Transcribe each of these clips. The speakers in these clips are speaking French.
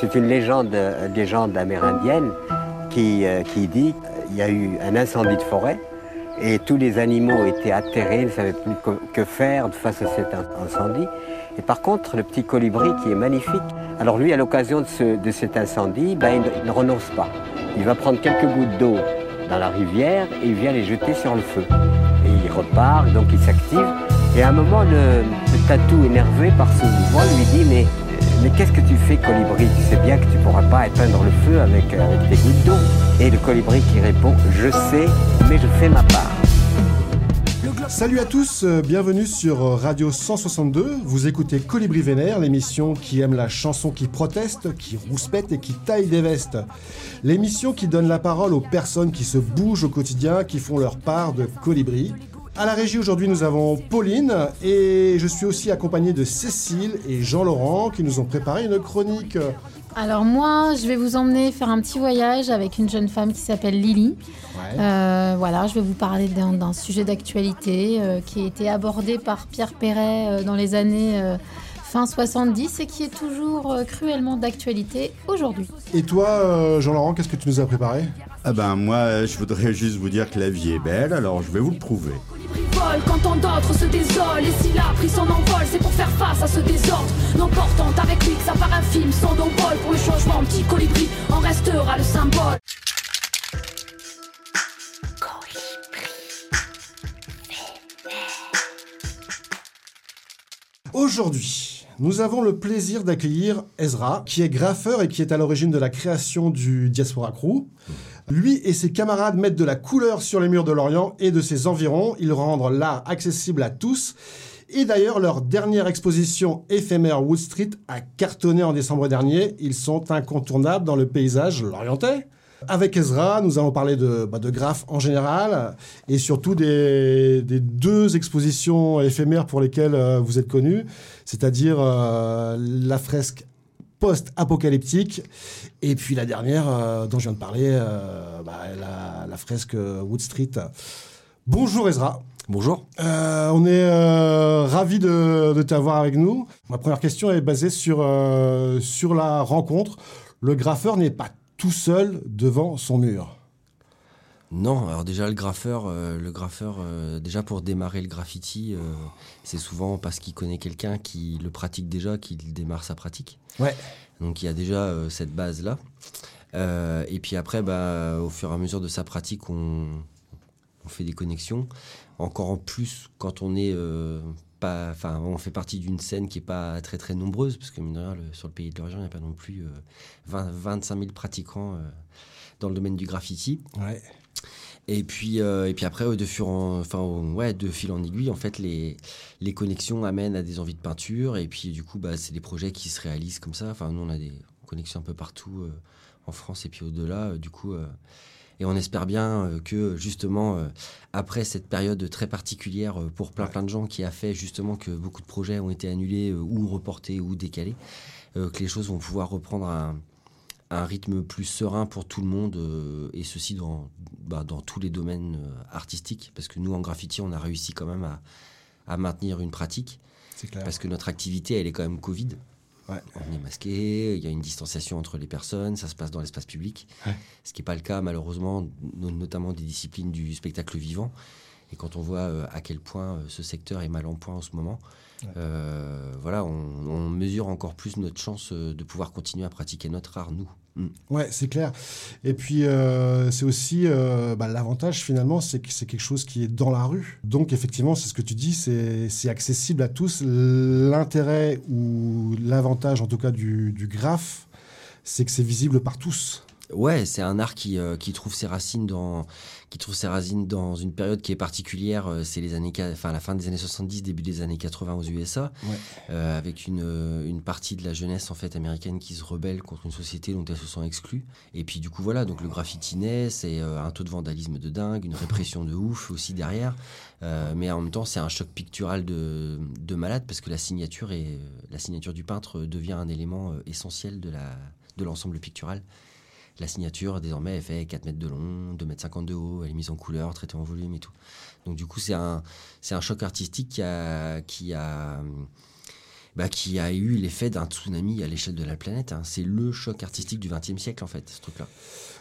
C'est une légende, légende amérindienne qui, qui dit qu'il y a eu un incendie de forêt et tous les animaux étaient atterrés, ils ne savaient plus que faire face à cet incendie. Et par contre, le petit colibri qui est magnifique, alors lui, à l'occasion de, cet incendie, ben, il, ne renonce pas. Il va prendre quelques gouttes d'eau dans la rivière et il vient les jeter sur le feu. Et il repart, donc il s'active. Et à un moment, le, tatou, énervé par ce mouvement, lui dit Mais, mais qu'est-ce que tu fais, colibri? Tu sais bien que tu ne pourras pas éteindre le feu avec, avec des gouttes d'eau. Et le colibri qui répond Je sais, mais je fais ma part. Salut à tous, euh, bienvenue sur euh, Radio 162. Vous écoutez Colibri Vénère, l'émission qui aime la chanson qui proteste, qui rouspète et qui taille des vestes. L'émission qui donne la parole aux personnes qui se bougent au quotidien, qui font leur part de colibri. À la régie aujourd'hui, nous avons Pauline et je suis aussi accompagné de Cécile et Jean-Laurent qui nous ont préparé une chronique. Alors moi, je vais vous emmener faire un petit voyage avec une jeune femme qui s'appelle Lily. Euh, voilà, je vais vous parler d'un sujet d'actualité euh, qui a été abordé par Pierre Perret euh, dans les années fin 70 et qui est toujours cruellement d'actualité aujourd'hui. Et toi, Jean-Laurent, qu'est-ce que tu nous as préparé? Ah ben moi, je voudrais juste vous dire que la vie est belle, alors je vais vous le prouver quand tant d'autres se désolent. Et s'il a pris son envol, c'est pour faire face à ce désordre. N'emportant avec lui que ça part un film sans d'envol. Pour le changement, petit colibri en restera le symbole. Aujourd'hui, nous avons le plaisir d'accueillir Ezra, qui est graffeur et qui est à l'origine de la création du Diaspora Crew. Lui et ses camarades mettent de la couleur sur les murs de Lorient et de ses environs. Ils rendent l'art accessible à tous. Et d'ailleurs, leur dernière exposition éphémère Wood Street a cartonné en décembre dernier. Ils sont incontournables dans le paysage lorientais. Avec Ezra, nous allons parler de, bah, de graphes en général et surtout des, deux expositions éphémères pour lesquelles euh, vous êtes connus, c'est-à-dire euh, la fresque post-apocalyptique. Et puis la dernière euh, dont je viens de parler, euh, bah, la, fresque Wood Street. Bonjour Ezra. Bonjour. Euh, on est ravi de, de t'avoir avec nous. Ma première question est basée sur, sur la rencontre. Le graffeur n'est pas tout seul devant son mur. Non, alors déjà le graffeur, le graffeur déjà pour démarrer le graffiti, c'est souvent parce qu'il connaît quelqu'un qui le pratique déjà qu'il démarre sa pratique. Ouais. Donc il y a déjà euh, cette base-là. Euh, et puis après, bah, au fur et à mesure de sa pratique, on, fait des connexions. Encore en plus, quand on est euh, pas, enfin, on fait partie d'une scène qui est pas très très nombreuse, parce que sur le pays de l'Orient, il n'y a pas non plus 20, 25 000 pratiquants dans le domaine du graffiti. Ouais. Et puis, et puis après, de, fur enfin, ouais, de fil en aiguille, en fait, les, les connexions amènent à des envies de peinture. Et puis, du coup, bah, c'est des projets qui se réalisent comme ça. Enfin, nous, on a des connexions un peu partout euh, en France et puis au-delà. Euh, du coup, euh, et on espère bien que, justement, après cette période très particulière pour plein, plein de gens qui a fait justement que beaucoup de projets ont été annulés ou reportés ou décalés, que les choses vont pouvoir reprendre un, un rythme plus serein pour tout le monde, et ceci dans, bah, dans tous les domaines artistiques. Parce que nous, en graffiti, on a réussi quand même à à maintenir une pratique. Parce que notre activité, elle est quand même Covid. On est masqué, il y a une distanciation entre les personnes, ça se passe dans l'espace public. Ce qui n'est pas le cas, malheureusement, notamment des disciplines du spectacle vivant. Et quand on voit euh, à quel point euh, ce secteur est mal en point en ce moment, euh, voilà, on, mesure encore plus notre chance de pouvoir continuer à pratiquer notre art, nous. Mm. Ouais, c'est clair. Et puis, euh, c'est aussi euh, bah, l'avantage finalement, c'est que c'est quelque chose qui est dans la rue. Donc, effectivement, c'est ce que tu dis, c'est accessible à tous. L'intérêt ou l'avantage, en tout cas, du, du graphe, c'est que c'est visible par tous. Ouais, c'est un art qui, qui trouve ses racines dans qui trouve ses racines dans une période qui est particulière. Euh, c'est les années, enfin la fin des années 70, début des années 80 aux USA, euh, avec une, une partie de la jeunesse en fait américaine qui se rebelle contre une société dont elles se sont exclues. Et puis du coup voilà, donc le graffiti naît, c'est un taux de vandalisme de dingue, une répression de ouf aussi derrière. mais en même temps, c'est un choc pictural de, de malade parce que la signature et la signature du peintre devient un élément essentiel de la de l'ensemble pictural. La signature, désormais, elle fait 4 mètres de long, 2 mètres 50 de haut, elle est mise en couleur, traitée en volume et tout. Donc, du coup, c'est un, un choc artistique qui a bah, qui a eu l'effet d'un tsunami à l'échelle de la planète. hein. C'est le choc artistique du XXe siècle, en fait, ce truc-là.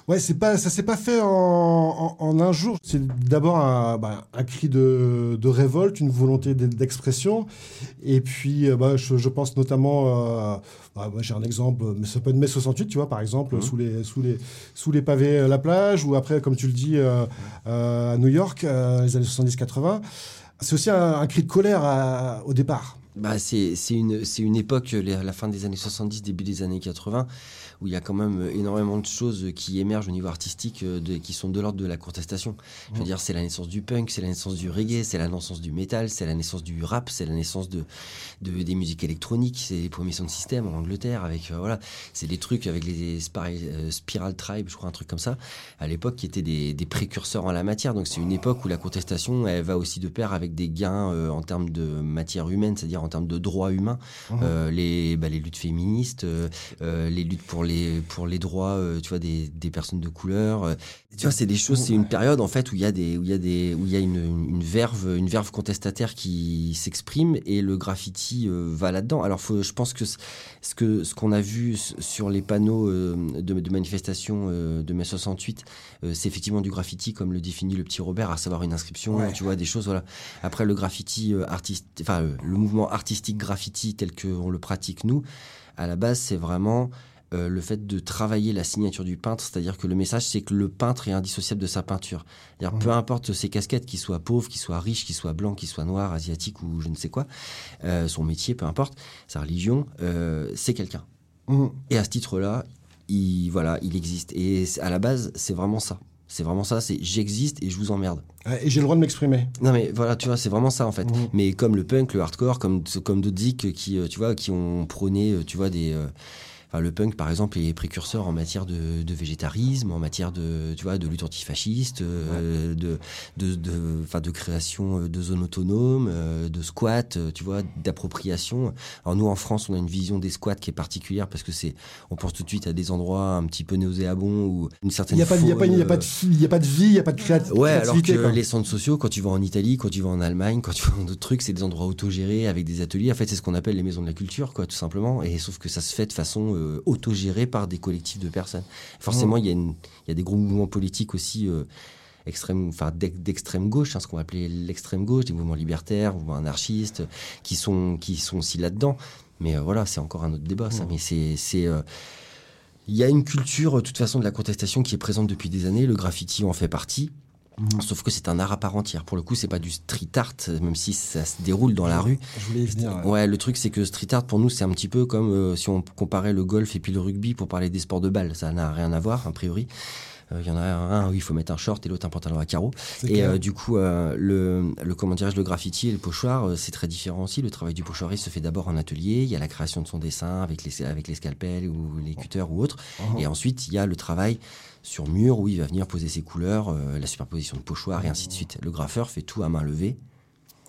Ouais, c'est pas, ça s'est pas fait en, en- en un jour. C'est d'abord un, bah, un cri de, de révolte, une volonté d'expression. Et puis, euh, bah, je, je pense notamment, euh, bah, j'ai un exemple, mais ça peut être mai 68, tu vois, par exemple, sous, les, sous, les, sous les pavés à la plage, ou après, comme tu le dis, euh, euh, à New York, euh, les années 70-80. C'est aussi un, un cri de colère à- au départ. Bah, c'est une, une époque, la fin des années 70, début des années 80, où il y a quand même énormément de choses qui émergent au niveau artistique, euh, de- qui sont de l'ordre de la contestation. Je veux dire, c'est la naissance du punk, c'est la naissance du reggae, c'est la naissance du metal, c'est la naissance du rap, c'est la naissance de, de- des musiques électroniques, c'est les premiers sound system en Angleterre, avec, euh, voilà, c'est des trucs avec les euh, Spiral Tribe, je crois, un truc comme ça, à l'époque, qui étaient des, des précurseurs en la matière. Donc c'est une époque où la contestation, elle va aussi de pair avec des gains euh, en termes de matière humaine, c'est-à-dire en termes de droits humains, les, bah, les luttes féministes, les luttes pour les, pour les droits, euh, tu vois, des, des personnes de couleur. euh. tu vois, c'est des choses, c'est une période en fait où il y a des, où il y a des, où il y a une, une verve, une verve contestataire qui s'exprime et le graffiti euh, va là-dedans. Alors, faut, je pense que ce que ce qu'on a vu sur les panneaux euh, de, de manifestation euh, de mai 68, euh, c'est effectivement du graffiti comme le définit le petit Robert, à savoir une inscription, Ouais. tu vois, des choses, voilà. Après, le graffiti artiste, enfin, le mouvement artistique graffiti tel qu'on le pratique nous, à la base, c'est vraiment euh, le fait de travailler la signature du peintre, c'est-à-dire que le message, c'est que le peintre est indissociable de sa peinture. C'est-à-dire, peu importe ses casquettes, qu'il soit pauvre, qu'il soit riche, qu'il soit blanc, qu'il soit noir, asiatique ou je ne sais quoi, euh, son métier, peu importe, sa religion, euh, c'est quelqu'un. Mhm. Et à ce titre-là, il, voilà, il existe. Et à la base, c'est vraiment ça. C'est vraiment ça, c'est j'existe et je vous emmerde. Et j'ai le droit de m'exprimer. Non mais voilà, tu vois, c'est vraiment ça en fait. Mhm. Mais comme le punk, le hardcore, comme comme d'autres qui, tu vois, qui ont prôné, tu vois, des euh, Enfin, le punk, par exemple, est précurseur en matière de, de végétarisme, en matière de, tu vois, de lutte antifasciste, euh, de, de, de, de création euh, de zones autonomes, euh, de squats, tu vois, d'appropriation. Alors nous, en France, on a une vision des squats qui est particulière parce que c'est, on pense tout de suite à des endroits un petit peu nauséabonds ou une Il certaine. n'y a, pas de- il y a, pas- il y a pas de faune, il y a pas de vie, il n'y a pas de créat- Ouais, alors créativité. que quoi. les centres sociaux, quand tu vas en Italie, quand tu vas en Allemagne, quand tu vas dans d'autres trucs, c'est des endroits autogérés avec des ateliers. En fait, c'est ce qu'on appelle les maisons de la culture, quoi, tout simplement. Et sauf que ça se fait de façon euh, autogérée par des collectifs de personnes. Forcément, il y, a une- il y a des gros mouvements politiques aussi. euh, extrême, enfin d'ex- d'extrême gauche, hein, ce qu'on va appeler l'extrême gauche, des mouvements libertaires, mouvements anarchistes, qui sont qui sont aussi là-dedans. Mais euh, voilà, c'est encore un autre débat, ça. Mais c'est c'est euh, il y a une culture, de toute façon, de la contestation qui est présente depuis des années. Le graffiti en fait partie. Sauf que c'est un art à part entière. Pour le coup, c'est pas du street art, même si ça se déroule dans la rue. Je voulais venir. ouais. Ouais, le truc, c'est que street art, pour nous, c'est un petit peu comme euh, si on comparait le golf et puis le rugby pour parler des sports de balle. Ça n'a rien à voir, a priori. Euh, Il y en a un où il faut mettre un short et l'autre un pantalon à carreaux. Et euh, du coup, le, le comment dirais-je, le graffiti et le pochoir, c'est très différent aussi. Le travail du pochoiriste se fait d'abord en atelier. Il y a la création de son dessin avec les avec les scalpels ou les cutters ou autres. Uh-huh. Et ensuite, il y a le travail sur mur où il va venir poser ses couleurs, euh, la superposition de pochoirs et ainsi de suite. Le graffeur fait tout à main levée.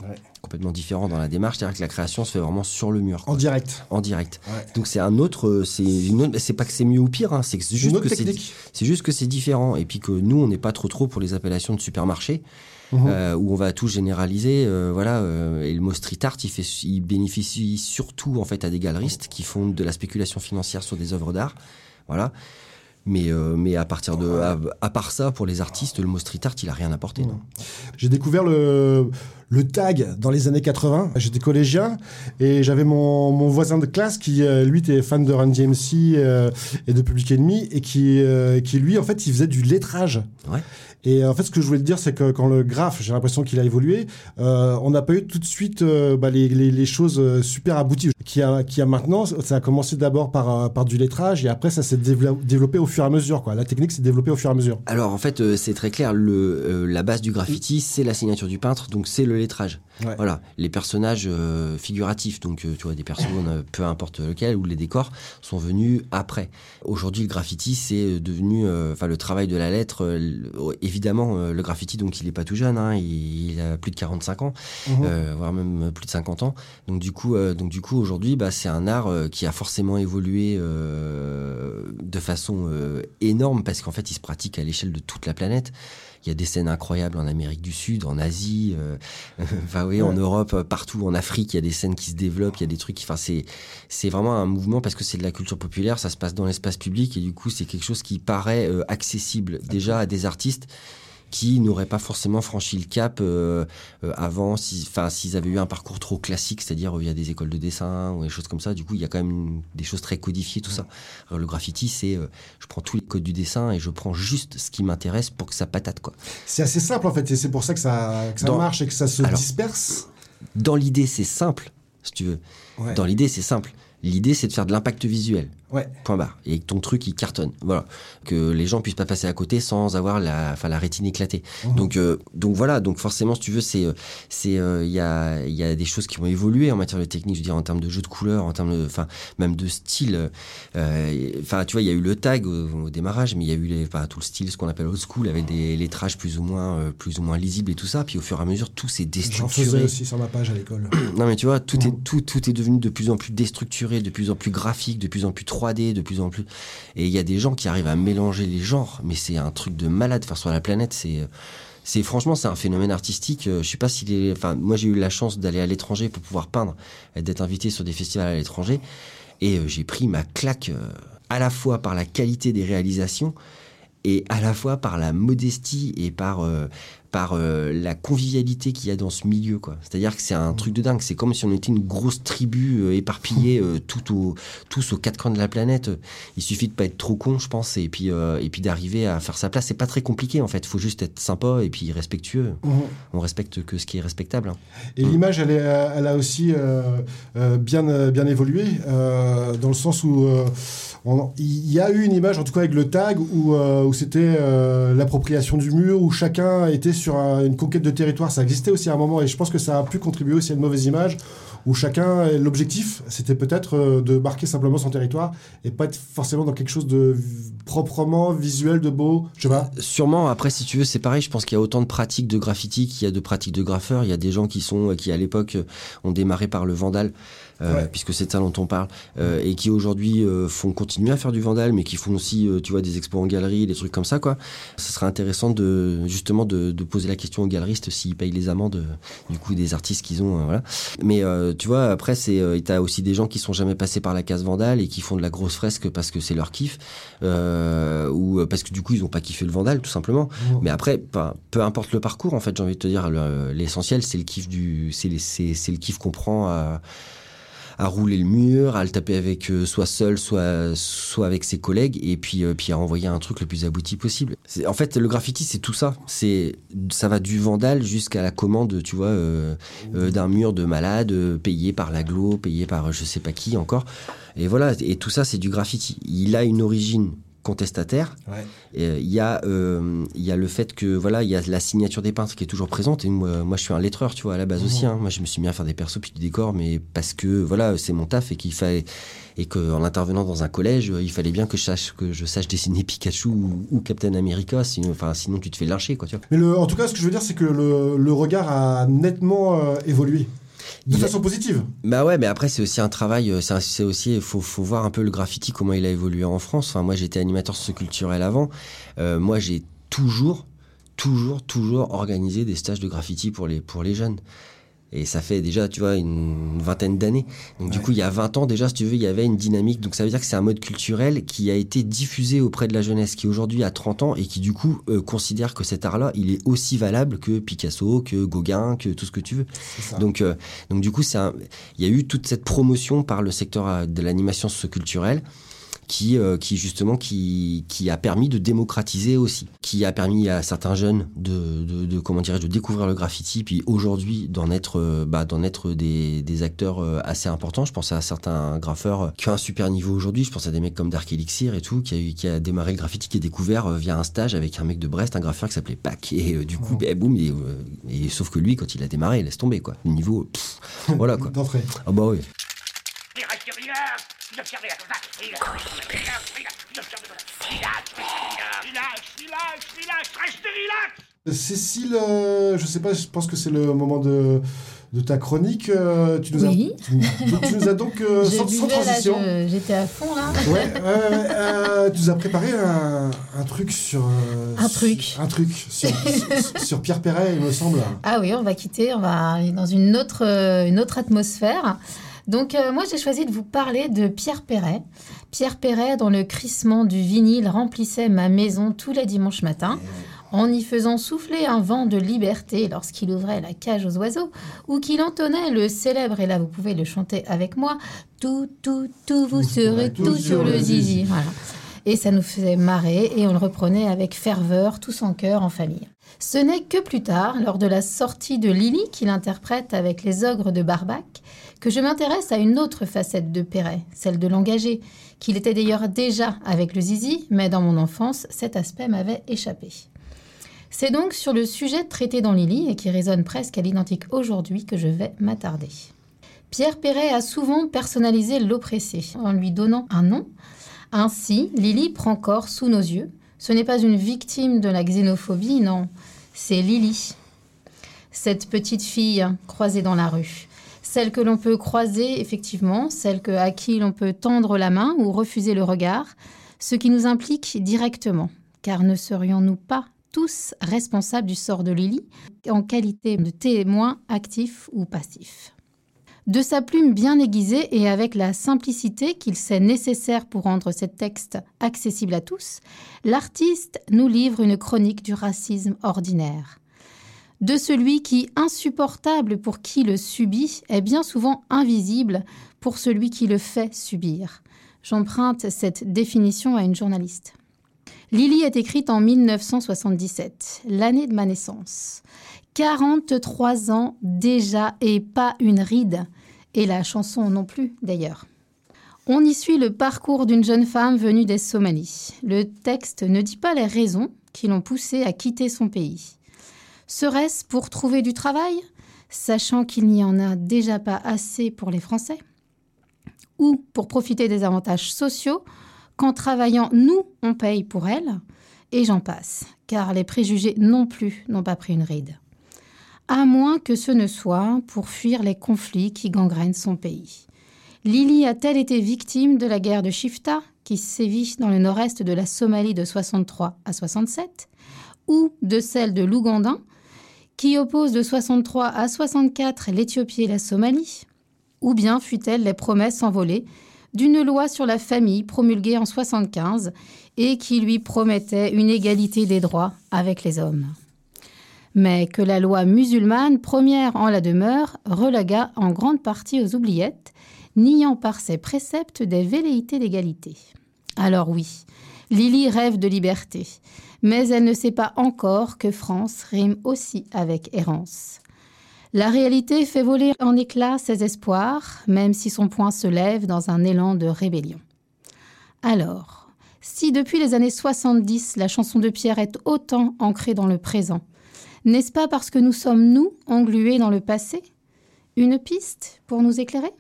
Ouais. Complètement différent dans la démarche, c'est-à-dire que la création se fait vraiment sur le mur, En direct. en direct. Ouais. Donc c'est un autre, euh, c'est une autre- c'est pas que c'est mieux ou pire, hein, c'est juste que c'est c'est juste que c'est différent et puis que nous on n'est pas trop trop pour les appellations de supermarché Mhm. euh, où on va tout généraliser euh, voilà euh, et le mot street art il fait il bénéficie surtout en fait à des galeristes qui font de la spéculation financière sur des œuvres d'art voilà mais euh, mais à partir de à, à part ça pour les artistes le mot street art il a rien apporté non J'ai découvert le, le tag dans les années 80. J'étais collégien et j'avais mon, mon voisin de classe qui, euh, lui, était fan de Run DMC euh, et de Public Enemy et qui, euh, qui, lui, en fait, il faisait du lettrage. Ouais. Et euh, en fait, ce que je voulais te dire, c'est que quand le graphe, j'ai l'impression qu'il a évolué, euh, on n'a pas eu tout de suite euh, bah, les, les, les choses super abouties. Qui a, qui a maintenant, ça a commencé d'abord par, par du lettrage et après, ça s'est dévelop- développé au fur et à mesure. Quoi. La technique s'est développée au fur et à mesure. alors en fait c'est très clair le la base du graffiti c'est la signature du peintre donc c'est le lettrage Ouais. Voilà, les personnages figuratifs, donc tu vois des personnes, peu importe lequel, ou les décors, sont venus après. Aujourd'hui, le graffiti, c'est devenu, enfin le travail de la lettre. l- évidemment, euh, le graffiti, donc il est pas tout jeune, hein, il, il a plus de 45 ans, Mhm. euh, voire même plus de 50 ans. Donc du coup, euh, donc du coup, aujourd'hui, bah, c'est un art euh, qui a forcément évolué euh, de façon euh, énorme parce qu'en fait, il se pratique à l'échelle de toute la planète. Il y a des scènes incroyables en Amérique du Sud, en Asie, euh, enfin oui, en Europe, partout, en Afrique, il y a des scènes qui se développent, il y a des trucs. Enfin, c'est c'est vraiment un mouvement parce que c'est de la culture populaire, ça se passe dans l'espace public et du coup, c'est quelque chose qui paraît accessible déjà à des artistes qui n'auraient pas forcément franchi le cap euh, euh, avant, enfin s'ils avaient eu un parcours trop classique, c'est-à-dire via des écoles de dessin ou des choses comme ça. Du coup, il y a quand même des choses très codifiées, tout ça. Alors, le graffiti, c'est euh, je prends tous les codes du dessin et je prends juste ce qui m'intéresse pour que ça patate quoi. C'est assez simple en fait, et c'est pour ça que ça, marche et que ça se disperse. Dans l'idée, c'est simple, si tu veux. Dans l'idée, c'est simple. L'idée, c'est de faire de l'impact visuel. Ouais. Point barre. Et que ton truc, il cartonne. Voilà. Que les gens puissent pas passer à côté sans avoir la, enfin, la rétine éclatée. Mhm. Donc, euh, donc voilà. Donc forcément, si tu veux, c'est, euh, c'est, euh, il y a, il y a des choses qui ont évolué en matière de technique. Je veux dire, en termes de jeu de couleurs, en termes de, enfin, même de style. Enfin, tu vois, il y a eu le tag au, démarrage, mais il y a eu les, enfin, tout le style, ce qu'on appelle old school, avec des lettrages plus ou moins, plus ou moins lisibles et tout ça. Puis au fur et à mesure, tout s'est déstructuré. J'en faisais aussi sur ma page à l'école. non, mais tu vois, tout est, mhm. tout, tout est devenu de plus en plus déstructuré, de plus en plus graphique, de plus en plus 3D, de plus en plus et il y a des gens qui arrivent à mélanger les genres, mais c'est un truc de malade. Faire sur la planète, c'est c'est franchement c'est un phénomène artistique. Euh, je sais pas s'il est. Enfin, moi j'ai eu la chance d'aller à l'étranger pour pouvoir peindre, d'être invité sur des festivals à l'étranger, et euh, j'ai pris ma claque euh, à la fois par la qualité des réalisations et à la fois par la modestie et par par euh, la convivialité qu'il y a dans ce milieu. quoi. C'est-à-dire que c'est un truc de dingue. C'est comme si on était une grosse tribu euh, éparpillée euh, tout au, tous aux quatre coins de la planète. Il suffit de pas être trop con, je pense, et puis, et puis d'arriver à faire sa place. C'est pas très compliqué, en fait. Il faut juste être sympa et puis respectueux. Mmh. On respecte que ce qui est respectable. Hein. Et l'image, elle, est, elle a aussi bien, bien évolué, dans le sens où il y a eu une image, en tout cas avec le tag, où, où c'était l'appropriation du mur, où chacun était sur une conquête de territoire, ça existait aussi à un moment, et je pense que ça a pu contribuer aussi à une mauvaise image, où chacun, l'objectif, c'était peut-être euh, de marquer simplement son territoire, et pas être forcément dans quelque chose de proprement visuel, de beau, je sais pas. Sûrement, après, si tu veux, c'est pareil, je pense qu'il y a autant de pratiques de graffiti qu'il y a de pratiques de graffeurs, il y a des gens qui sont, qui à l'époque ont démarré par le vandal, euh, puisque c'est de ça dont on parle, euh, et qui aujourd'hui euh, font continuer à faire du vandal, mais qui font aussi, tu vois, des expos en galerie, des trucs comme ça, quoi. Ce serait intéressant de justement de, de poser la question aux galeristes s'ils payent les amendes, du coup, des artistes qu'ils ont, voilà. Mais tu vois, après, c'est, t'as aussi des gens qui sont jamais passés par la case vandal et qui font de la grosse fresque parce que c'est leur kiff, ou parce que du coup, ils ont pas kiffé le vandal, tout simplement. Mais après, peu importe le parcours, en fait, j'ai envie de te dire, l'essentiel, c'est le kiff du, c'est le kiff qu'on prend à à rouler le mur, à le taper avec euh, soit seul, soit soit avec ses collègues, et puis euh, puis à envoyer un truc le plus abouti possible. En fait, le graffiti, c'est tout ça. C'est ça va du vandal jusqu'à la commande, tu vois, euh, d'un mur de malade payé par l'aglo, payé par je sais pas qui encore. Et voilà, et tout ça, c'est du graffiti. Il a une origine contestataire. Euh, il y, a, euh, y a le fait que voilà, il y a la signature des peintres qui est toujours présente. Et moi, moi je suis un lettreur, tu vois, à la base aussi. Hein. Moi, je me suis mis à faire des persos puis du décor, mais parce que voilà, c'est mon taf et qu'il fallait et qu'en intervenant dans un collège, il fallait bien que je sache que je sache dessiner Pikachu ou, Captain America, sinon, enfin, sinon tu te fais lâcher, quoi. Tu vois. Mais le, en tout cas, ce que je veux dire, c'est que le, le regard a nettement euh, évolué. De façon positive. Bah ouais, mais après c'est aussi un travail. Euh, c'est aussi, il faut, faut voir un peu le graffiti comment il a évolué en France. Enfin, moi j'étais animateur socio-culturel avant. Euh, moi j'ai toujours, toujours, toujours organisé des stages de graffiti pour les pour les jeunes. Et ça fait déjà, tu vois, une vingtaine d'années. Donc du coup, il y a 20 ans déjà, si tu veux, il y avait une dynamique. Donc ça veut dire que c'est un mode culturel qui a été diffusé auprès de la jeunesse, qui aujourd'hui a 30 ans et qui du coup euh, considère que cet art-là, il est aussi valable que Picasso, que Gauguin, que tout ce que tu veux. Donc, euh, donc du coup, il y a eu toute cette promotion par le secteur euh, de l'animation socioculturelle qui, euh, qui justement qui, qui a permis de démocratiser aussi, qui a permis à certains jeunes de, de, de comment dirais de découvrir le graffiti, puis aujourd'hui d'en être, euh, bah, d'en être des, des acteurs euh, assez importants. Je pense à certains graffeurs qui ont un super niveau aujourd'hui. Je pense à des mecs comme Dark Elixir et tout, qui a, qui a démarré le graffiti, qui est découvert via un stage avec un mec de Brest, un graffeur qui s'appelait Pac. Et du coup, bah, boum, et, et, sauf que lui, quand il a démarré, il laisse tomber quoi. Le niveau, voilà quoi. Ah bah oui. Cécile, euh, je sais pas, je pense que c'est le moment de, de ta chronique. euh, tu, nous Oui. as, tu, donc, tu nous as donc, euh, sans, transition, j'étais à fond là. ouais, tu nous as préparé un, un truc sur... Un sur- truc. Un truc sur, sur, sur Pierre Perret, il me semble. Ah oui, on va quitter, on va aller dans une autre, une autre atmosphère. Donc euh, moi j'ai choisi de vous parler de Pierre Perret. Pierre Perret dont le crissement du vinyle remplissait ma maison tous les dimanches matins en y faisant souffler un vent de liberté lorsqu'il ouvrait la cage aux oiseaux ou qu'il entonnait le célèbre, et là vous pouvez le chanter avec moi, tout, tout, tout, vous serez tout tout sur le zizi. Voilà. Et ça nous faisait marrer et on le reprenait avec ferveur, tous en chœur, en famille. Ce n'est que plus tard, lors de la sortie de Lily, qu'il interprète avec les ogres de Barbac, que je m'intéresse à une autre facette de Perret, celle de l'engagé, qu'il était d'ailleurs déjà avec le zizi, mais dans mon enfance, cet aspect m'avait échappé. C'est donc sur le sujet traité dans Lily et qui résonne presque à l'identique aujourd'hui que je vais m'attarder. Pierre Perret a souvent personnalisé l'oppressé en lui donnant un nom. Ainsi, Lily prend corps sous nos yeux. Ce n'est pas une victime de la xénophobie, non, c'est Lily. Cette petite fille croisée dans la rue. Celle que l'on peut croiser, effectivement, celle que, à qui l'on peut tendre la main ou refuser le regard, ce qui nous implique directement. Car ne serions-nous pas tous responsables du sort de Lily en qualité de témoin actif ou passif? De sa plume bien aiguisée et avec la simplicité qu'il sait nécessaire pour rendre ces textes accessibles à tous, l'artiste nous livre une chronique du racisme ordinaire. De celui qui, insupportable pour qui le subit, est bien souvent invisible pour celui qui le fait subir. J'emprunte cette définition à une journaliste. Lily est écrite en 1977, l'année de ma naissance. 43 ans déjà et pas une ride. Et la chanson non plus, d'ailleurs. On y suit le parcours d'une jeune femme venue des Somalies. Le texte ne dit pas les raisons qui l'ont poussée à quitter son pays. Serait-ce pour trouver du travail, sachant qu'il n'y en a déjà pas assez pour les Français? Ou pour profiter des avantages sociaux, qu'en travaillant, nous, on paye pour elle? Et j'en passe, car les préjugés non plus n'ont pas pris une ride. À moins que ce ne soit pour fuir les conflits qui gangrènent son pays. Lily a-t-elle été victime de la guerre de Shifta, qui sévit dans le nord-est de la Somalie de 63 à 67, ou de celle de l'Ougandin, qui oppose de 63 à 64 l'Éthiopie et la Somalie? Ou bien fut-elle les promesses envolées d'une loi sur la famille promulguée en 75 et qui lui promettait une égalité des droits avec les hommes? Mais que la loi musulmane, première en la demeure, relagua en grande partie aux oubliettes, niant par ses préceptes des velléités d'égalité. Alors oui, Lily rêve de liberté, mais elle ne sait pas encore que France rime aussi avec errance. La réalité fait voler en éclats ses espoirs, même si son poing se lève dans un élan de rébellion. Alors, si depuis les années 70, la chanson de Pierre est autant ancrée dans le présent, n'est-ce pas parce que nous sommes, nous, englués dans le passé? Une piste pour nous éclairer?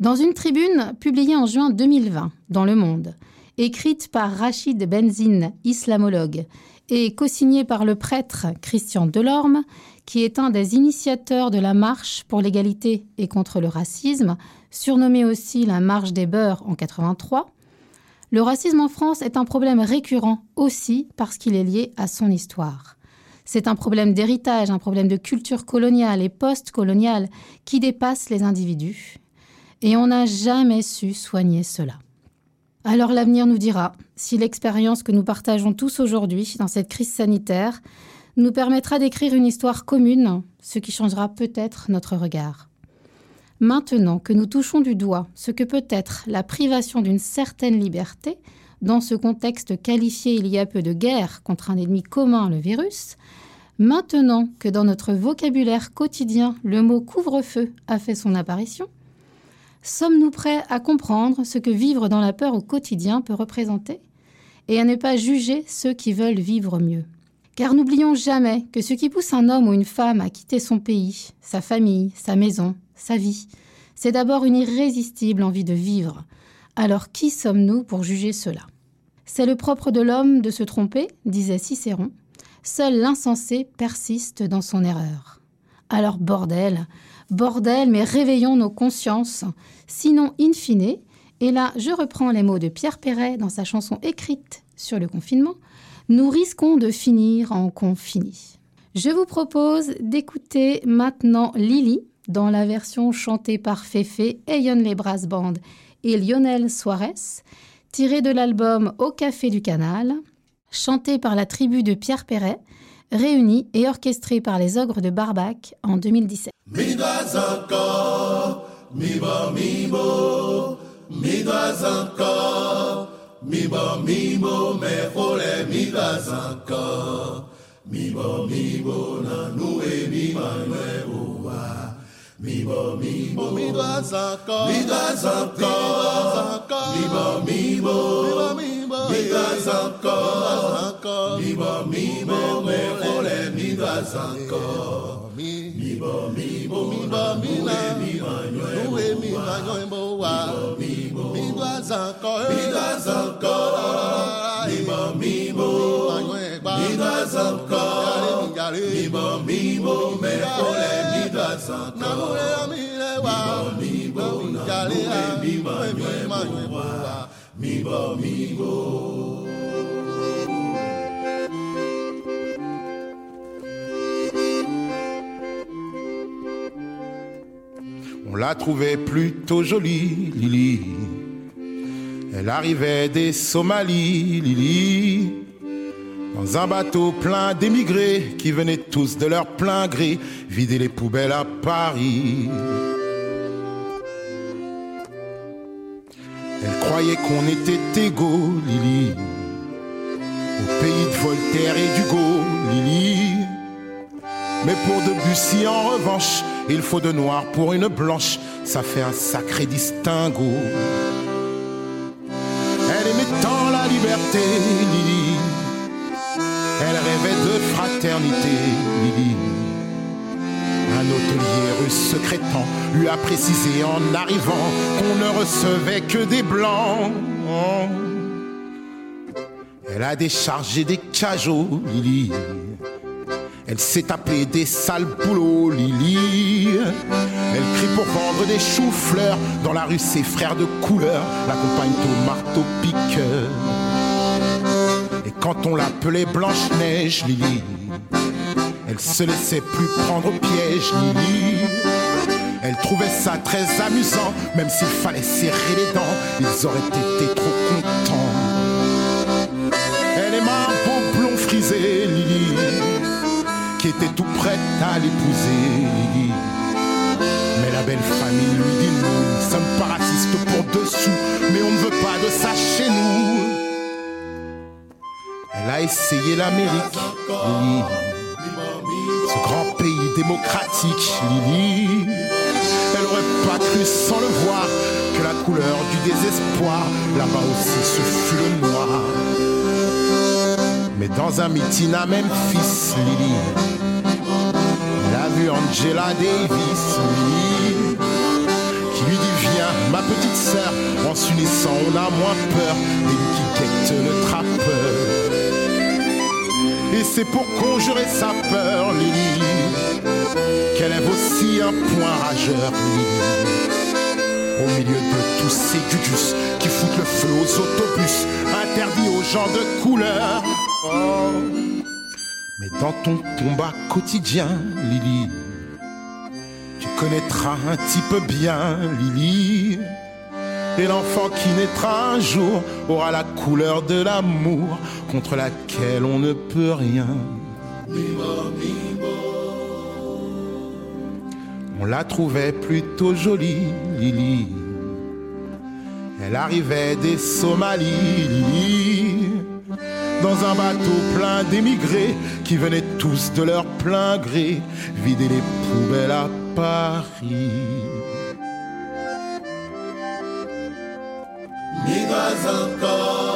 Dans une tribune publiée en juin 2020 dans Le Monde, écrite par Rachid Benzine, islamologue, et co-signée par le prêtre Christian Delorme, qui est un des initiateurs de la marche pour l'égalité et contre le racisme, surnommée aussi la marche des beurs en 83, le racisme en France est un problème récurrent aussi parce qu'il est lié à son histoire. C'est un problème d'héritage, un problème de culture coloniale et post-coloniale qui dépasse les individus. Et on n'a jamais su soigner cela. Alors l'avenir nous dira si l'expérience que nous partageons tous aujourd'hui dans cette crise sanitaire nous permettra d'écrire une histoire commune, ce qui changera peut-être notre regard. Maintenant que nous touchons du doigt ce que peut être la privation d'une certaine liberté, dans ce contexte qualifié il y a peu de guerre contre un ennemi commun, le virus, maintenant que dans notre vocabulaire quotidien le mot couvre-feu a fait son apparition, sommes-nous prêts à comprendre ce que vivre dans la peur au quotidien peut représenter et à ne pas juger ceux qui veulent vivre mieux? Car n'oublions jamais que ce qui pousse un homme ou une femme à quitter son pays, sa famille, sa maison, sa vie, c'est d'abord une irrésistible envie de vivre. Alors qui sommes-nous pour juger cela? C'est le propre de l'homme de se tromper, disait Cicéron. Seul l'insensé persiste dans son erreur. Alors bordel, Bordel, mais réveillons nos consciences. Sinon, in fine, et là, je reprends les mots de Pierre Perret dans sa chanson écrite sur le confinement, nous risquons de finir en confini. Je vous propose d'écouter maintenant Lily dans la version chantée par Fefe, Ayon les Brass Band et Lionel Suarez, tirée de l'album Au Café du Canal, chantée par la tribu de Pierre Perret, réunie et orchestrée par les Ogres de Barbac en 2017. Mi dois encore, mi bo, mi bo, mi dois encore, mi bo, mi bo, me jole, mi dois encore, mi bo, mi bo, na nue, mi manuevo, wa. Mi bo, mi bo, mi dois encore, mi dois encore, mi bo, mi bo, mi dois encore, mi bo, mi bo, me jole, mi dois encore. Mi bo, mi bo, mi bo, mi na, mi manuevo, mi manuevo, wa. Mi bo, mi dois encore, mi dois encore, mi bo, mi On la trouvait plutôt jolie, Lily. Elle arrivait des Somalies, Lily. Dans un bateau plein d'émigrés qui venaient tous de leur plein gré vider les poubelles à Paris. Elle croyait qu'on était égaux, Lily. Au pays de Voltaire et d'Hugo, Lily. Mais pour Debussy, en revanche, il faut de noir pour une blanche, ça fait un sacré distinguo. Elle aimait tant la liberté, Lily. Elle rêvait de fraternité, Lily. Un hôtelier russe secrétant lui a précisé en arrivant qu'on ne recevait que des blancs. Elle a déchargé des cajots, Lily. Elle s'est tapée des sales boulots, Lily. Elle crie pour vendre des choux-fleurs. Dans la rue, ses frères de couleur l'accompagnent au marteau-piqueur. Et quand on l'appelait Blanche-Neige, Lily, elle se laissait plus prendre au piège, Lily. Elle trouvait ça très amusant, même s'il fallait serrer les dents, ils auraient été trop contents. Elle aimait un beau blond frisé, Lily qui était tout prête à l'épouser. Mais la belle famille lui dit nous ne sommes pas racistes pour dessous, mais on ne veut pas de ça chez nous. Elle a essayé l'Amérique, Lily. Ce grand pays démocratique, Lily. Elle aurait pas cru sans le voir que la couleur du désespoir, là-bas aussi, ce fut le noir. Mais dans un meeting à Memphis, Lily, elle a vu Angela Davis, Lily, qui lui dit Viens, ma petite sœur, en s'unissant, on a moins peur des qui guettent le trappeur. Et c'est pour conjurer sa peur, Lily, qu'elle lève aussi un point rageur, Lily. Au milieu de tous ces dudus qui foutent le feu aux autobus, interdits aux gens de couleur. Oh. Mais dans ton combat quotidien, Lily, tu connaîtras un peu bien, Lily. Et l'enfant qui naîtra un jour aura la couleur de l'amour contre laquelle on ne peut rien. On la trouvait plutôt jolie, Lily. Elle arrivait des Somalies. Dans un bateau plein d'émigrés qui venaient tous de leur plein gré vider les poubelles à Paris. Migas encore,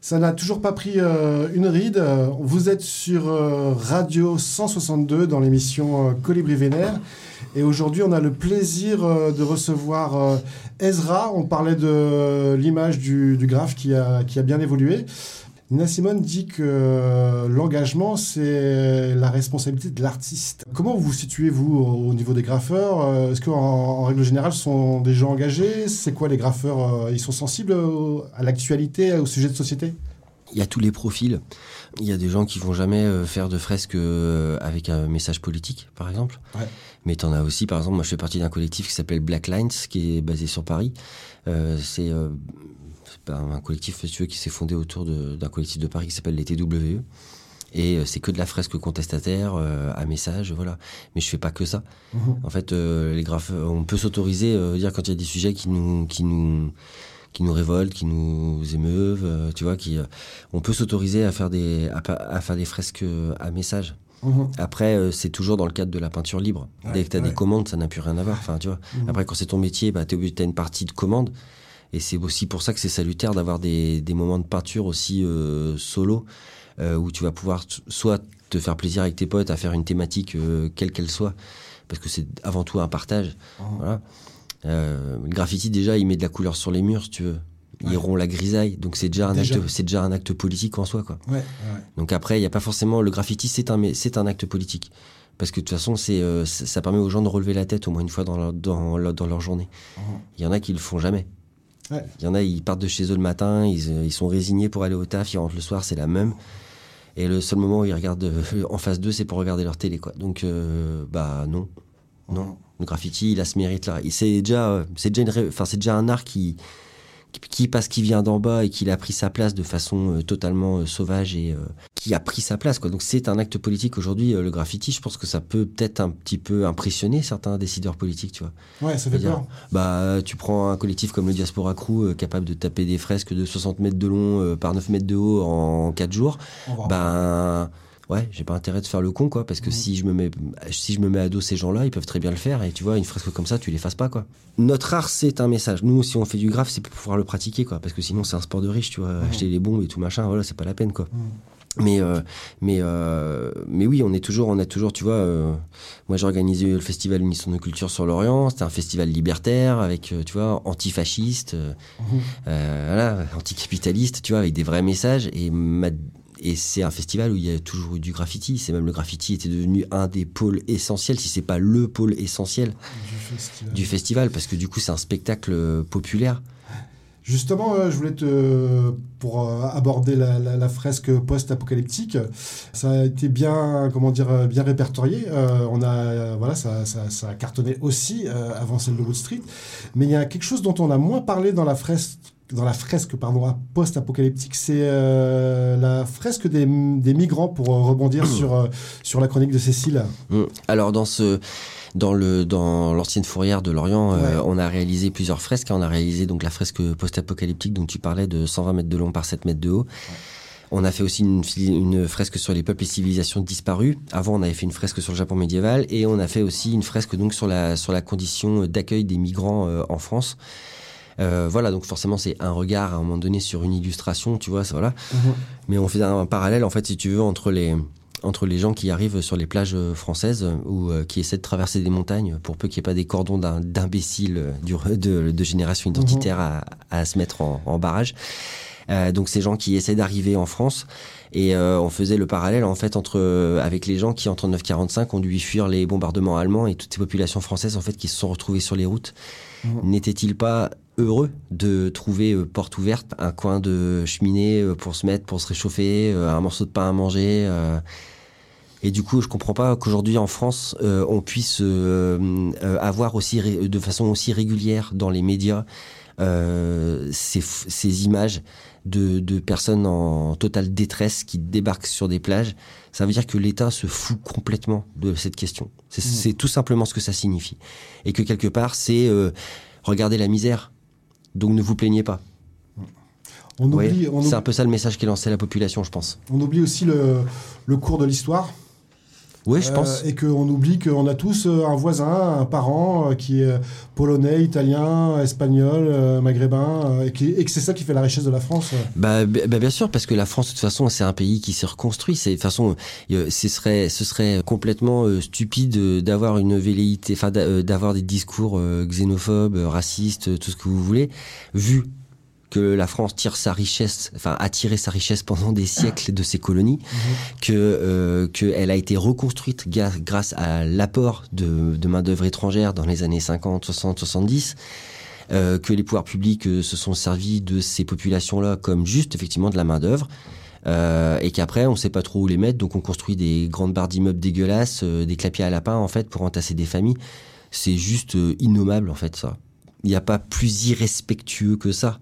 ça n'a toujours pas pris euh, une ride. Vous êtes sur euh, Radio 162 dans l'émission euh, Colibri Vénère. Et aujourd'hui, on a le plaisir euh, de recevoir euh, Ezra. On parlait de l'image du, du graphe qui a, qui a bien évolué. Nina Simone dit que euh, l'engagement, c'est la responsabilité de l'artiste. Comment vous vous situez, vous, au au niveau des graffeurs Euh, Est-ce qu'en en règle générale, ce sont des gens engagés? C'est quoi les graffeurs euh, Ils sont sensibles à l'actualité, au sujet de société? Il y a tous les profils. Il y a des gens qui vont jamais faire de fresques avec un message politique, par exemple. Ouais. Mais t'en as aussi, par exemple, moi je fais partie d'un collectif qui s'appelle Black Lines, qui est basé sur Paris. Euh, c'est euh, un collectif, si veux, qui s'est fondé autour d'un collectif de Paris qui s'appelle les TWE. Et euh, c'est que de la fresque contestataire, euh, à message, voilà. Mais je fais pas que ça. En fait, euh, les graffeurs, on peut s'autoriser, euh, dire quand il y a des sujets qui nous, qui nous, qui nous révoltent, qui nous émeuvent, tu vois, qui, on peut s'autoriser à faire des, à, faire des fresques à message. Après, euh, c'est toujours dans le cadre de la peinture libre. Dès que tu as ouais. des commandes, ça n'a plus rien à voir. Enfin, tu vois. Après, quand c'est ton métier, bah, tu as une partie de commande. Et c'est aussi pour ça que c'est salutaire d'avoir des, des moments de peinture aussi euh, solo, euh, où tu vas pouvoir soit te faire plaisir avec tes potes à faire une thématique euh, quelle qu'elle soit, parce que c'est avant tout un partage. Voilà. Euh, le graffiti, déjà, il met de la couleur sur les murs, si tu veux. Il rompt la grisaille, donc c'est déjà un Déjà. acte, c'est déjà un acte politique en soi, quoi. Ouais, ouais. Donc après, il n'y a pas forcément le graffiti, c'est un, c'est un acte politique. Parce que de toute façon, c'est, euh, ça ça permet aux gens de relever la tête au moins une fois dans leur, dans, leur- dans leur journée. Il y en a qui le font jamais. Ouais. Il y en a, ils partent de chez eux le matin, ils, euh, ils sont résignés pour aller au taf, ils rentrent le soir, c'est la même. Et le seul moment où ils regardent euh, en face d'eux, c'est pour regarder leur télé, quoi. Donc, euh, bah non, non. Le graffiti, il a ce mérite-là. C'est déjà, c'est déjà, une ré- enfin, c'est déjà un art qui, qui, parce qu'il vient d'en bas et qu'il a pris sa place de façon euh, totalement euh, sauvage et euh, qui a pris sa place, quoi. Donc c'est un acte politique aujourd'hui. le graffiti, je pense que ça peut peut-être un petit peu impressionner certains décideurs politiques, tu vois. Ouais, ça fait peur. Bah, tu prends un collectif comme le Diaspora Crew, capable de taper des fresques de 60 mètres de long par 9 mètres de haut en 4 jours. Ben, ouais, j'ai pas intérêt de faire le con, quoi, parce que si je me mets, si je me mets à dos ces gens-là, ils peuvent très bien le faire, et tu vois, une fresque comme ça, tu les fasses pas, quoi. Notre art, c'est un message. Nous, si on fait du graphe, c'est pour pouvoir le pratiquer, quoi, parce que sinon, c'est un sport de riche, tu vois, acheter les bombes et tout machin, voilà, c'est pas la peine, quoi. Mais euh, mais euh, mais oui, on est toujours, on a toujours, tu vois. euh, moi, j'ai organisé le festival Unisson de culture sur l'Orient. C'était un festival libertaire avec, tu vois, antifasciste, euh, voilà, anticapitaliste, tu vois, avec des vrais messages. Et ma- et c'est un festival où il y a toujours eu du graffiti. C'est même le graffiti était devenu un des pôles essentiels, si c'est pas le pôle essentiel Du festival. du festival, parce que du coup, c'est un spectacle euh, populaire. Justement, euh, je voulais te, pour euh, aborder la, la- la fresque post-apocalyptique, ça a été bien, comment dire, bien répertorié. Euh, on a, voilà, ça, ça- ça a cartonné aussi avant celle de Wood Street. Mais il y a quelque chose dont on a moins parlé dans la fresque, dans la fresque pardon, post-apocalyptique, c'est euh, la fresque des, des migrants pour euh, rebondir sur, euh, sur la chronique de Cécile. Mm. Alors dans ce dans le dans l'ancienne fourrière de Lorient, euh, Ouais. on a réalisé plusieurs fresques. On a réalisé donc la fresque post-apocalyptique dont tu parlais de 120 mètres de long par 7 mètres de haut. On a fait aussi une, une fresque sur les peuples et civilisations disparues. Avant, on avait fait une fresque sur le Japon médiéval et on a fait aussi une fresque donc sur la sur la condition d'accueil des migrants euh, en France. Euh, voilà, donc forcément c'est un regard à un moment donné sur une illustration, tu vois, ça, voilà. Mais on fait un parallèle en fait, si tu veux, entre les entre les gens qui arrivent sur les plages euh, françaises ou euh, qui essaient de traverser des montagnes pour peu qu'il n'y ait pas des cordons d'im- d'imbéciles de, de génération identitaire à, à se mettre en, en barrage. Euh, donc ces gens qui essaient d'arriver en France et euh, on faisait le parallèle en fait entre euh, avec les gens qui en 39-45 ont dû fuir les bombardements allemands et toutes ces populations françaises en fait qui se sont retrouvées sur les routes. N'étaient-ils pas heureux de trouver euh, porte ouverte un coin de cheminée euh, pour se mettre, pour se réchauffer, euh, un morceau de pain à manger et du coup, je comprends pas qu'aujourd'hui en France, on puisse avoir aussi de façon aussi régulière dans les médias ces, images de, de personnes en totale détresse qui débarquent sur des plages. Ça veut dire que l'État se fout complètement de cette question. C'est c'est tout simplement ce que ça signifie. Et que quelque part, c'est euh, regardez la misère, donc ne vous plaignez pas. On oublie, C'est un peu ça le message qui est lancé à la population, je pense. on oublie aussi le, le cours de l'histoire. Oui, je Euh, pense. et qu'on oublie qu'on a tous euh, un voisin, un parent euh, qui est polonais, italien, espagnol, maghrébin, et, qui- et que c'est ça qui fait la richesse de la France. Bah, bah, bien sûr, parce que la France, de toute façon, c'est un pays qui s'est reconstruit. De toute façon, ce serait, ce serait complètement stupide d'avoir une velléité, enfin, d'a- d'avoir des discours xénophobes, racistes, tout ce que vous voulez, vu que la France tire sa richesse, enfin a tiré sa richesse pendant des siècles de ses colonies, que euh, qu'elle a été reconstruite grâce à l'apport de, de main d'œuvre étrangère dans les années 50, 60, 70. euh, que les pouvoirs publics euh, se sont servis de ces populations-là comme juste effectivement de la main d'œuvre, euh, et qu'après on sait pas trop où les mettre, donc on construit des grandes barres d'immeubles dégueulasses, euh, des clapiers à lapin en fait pour entasser des familles. C'est juste euh, innommable en fait ça. Il n'y a pas plus irrespectueux que ça.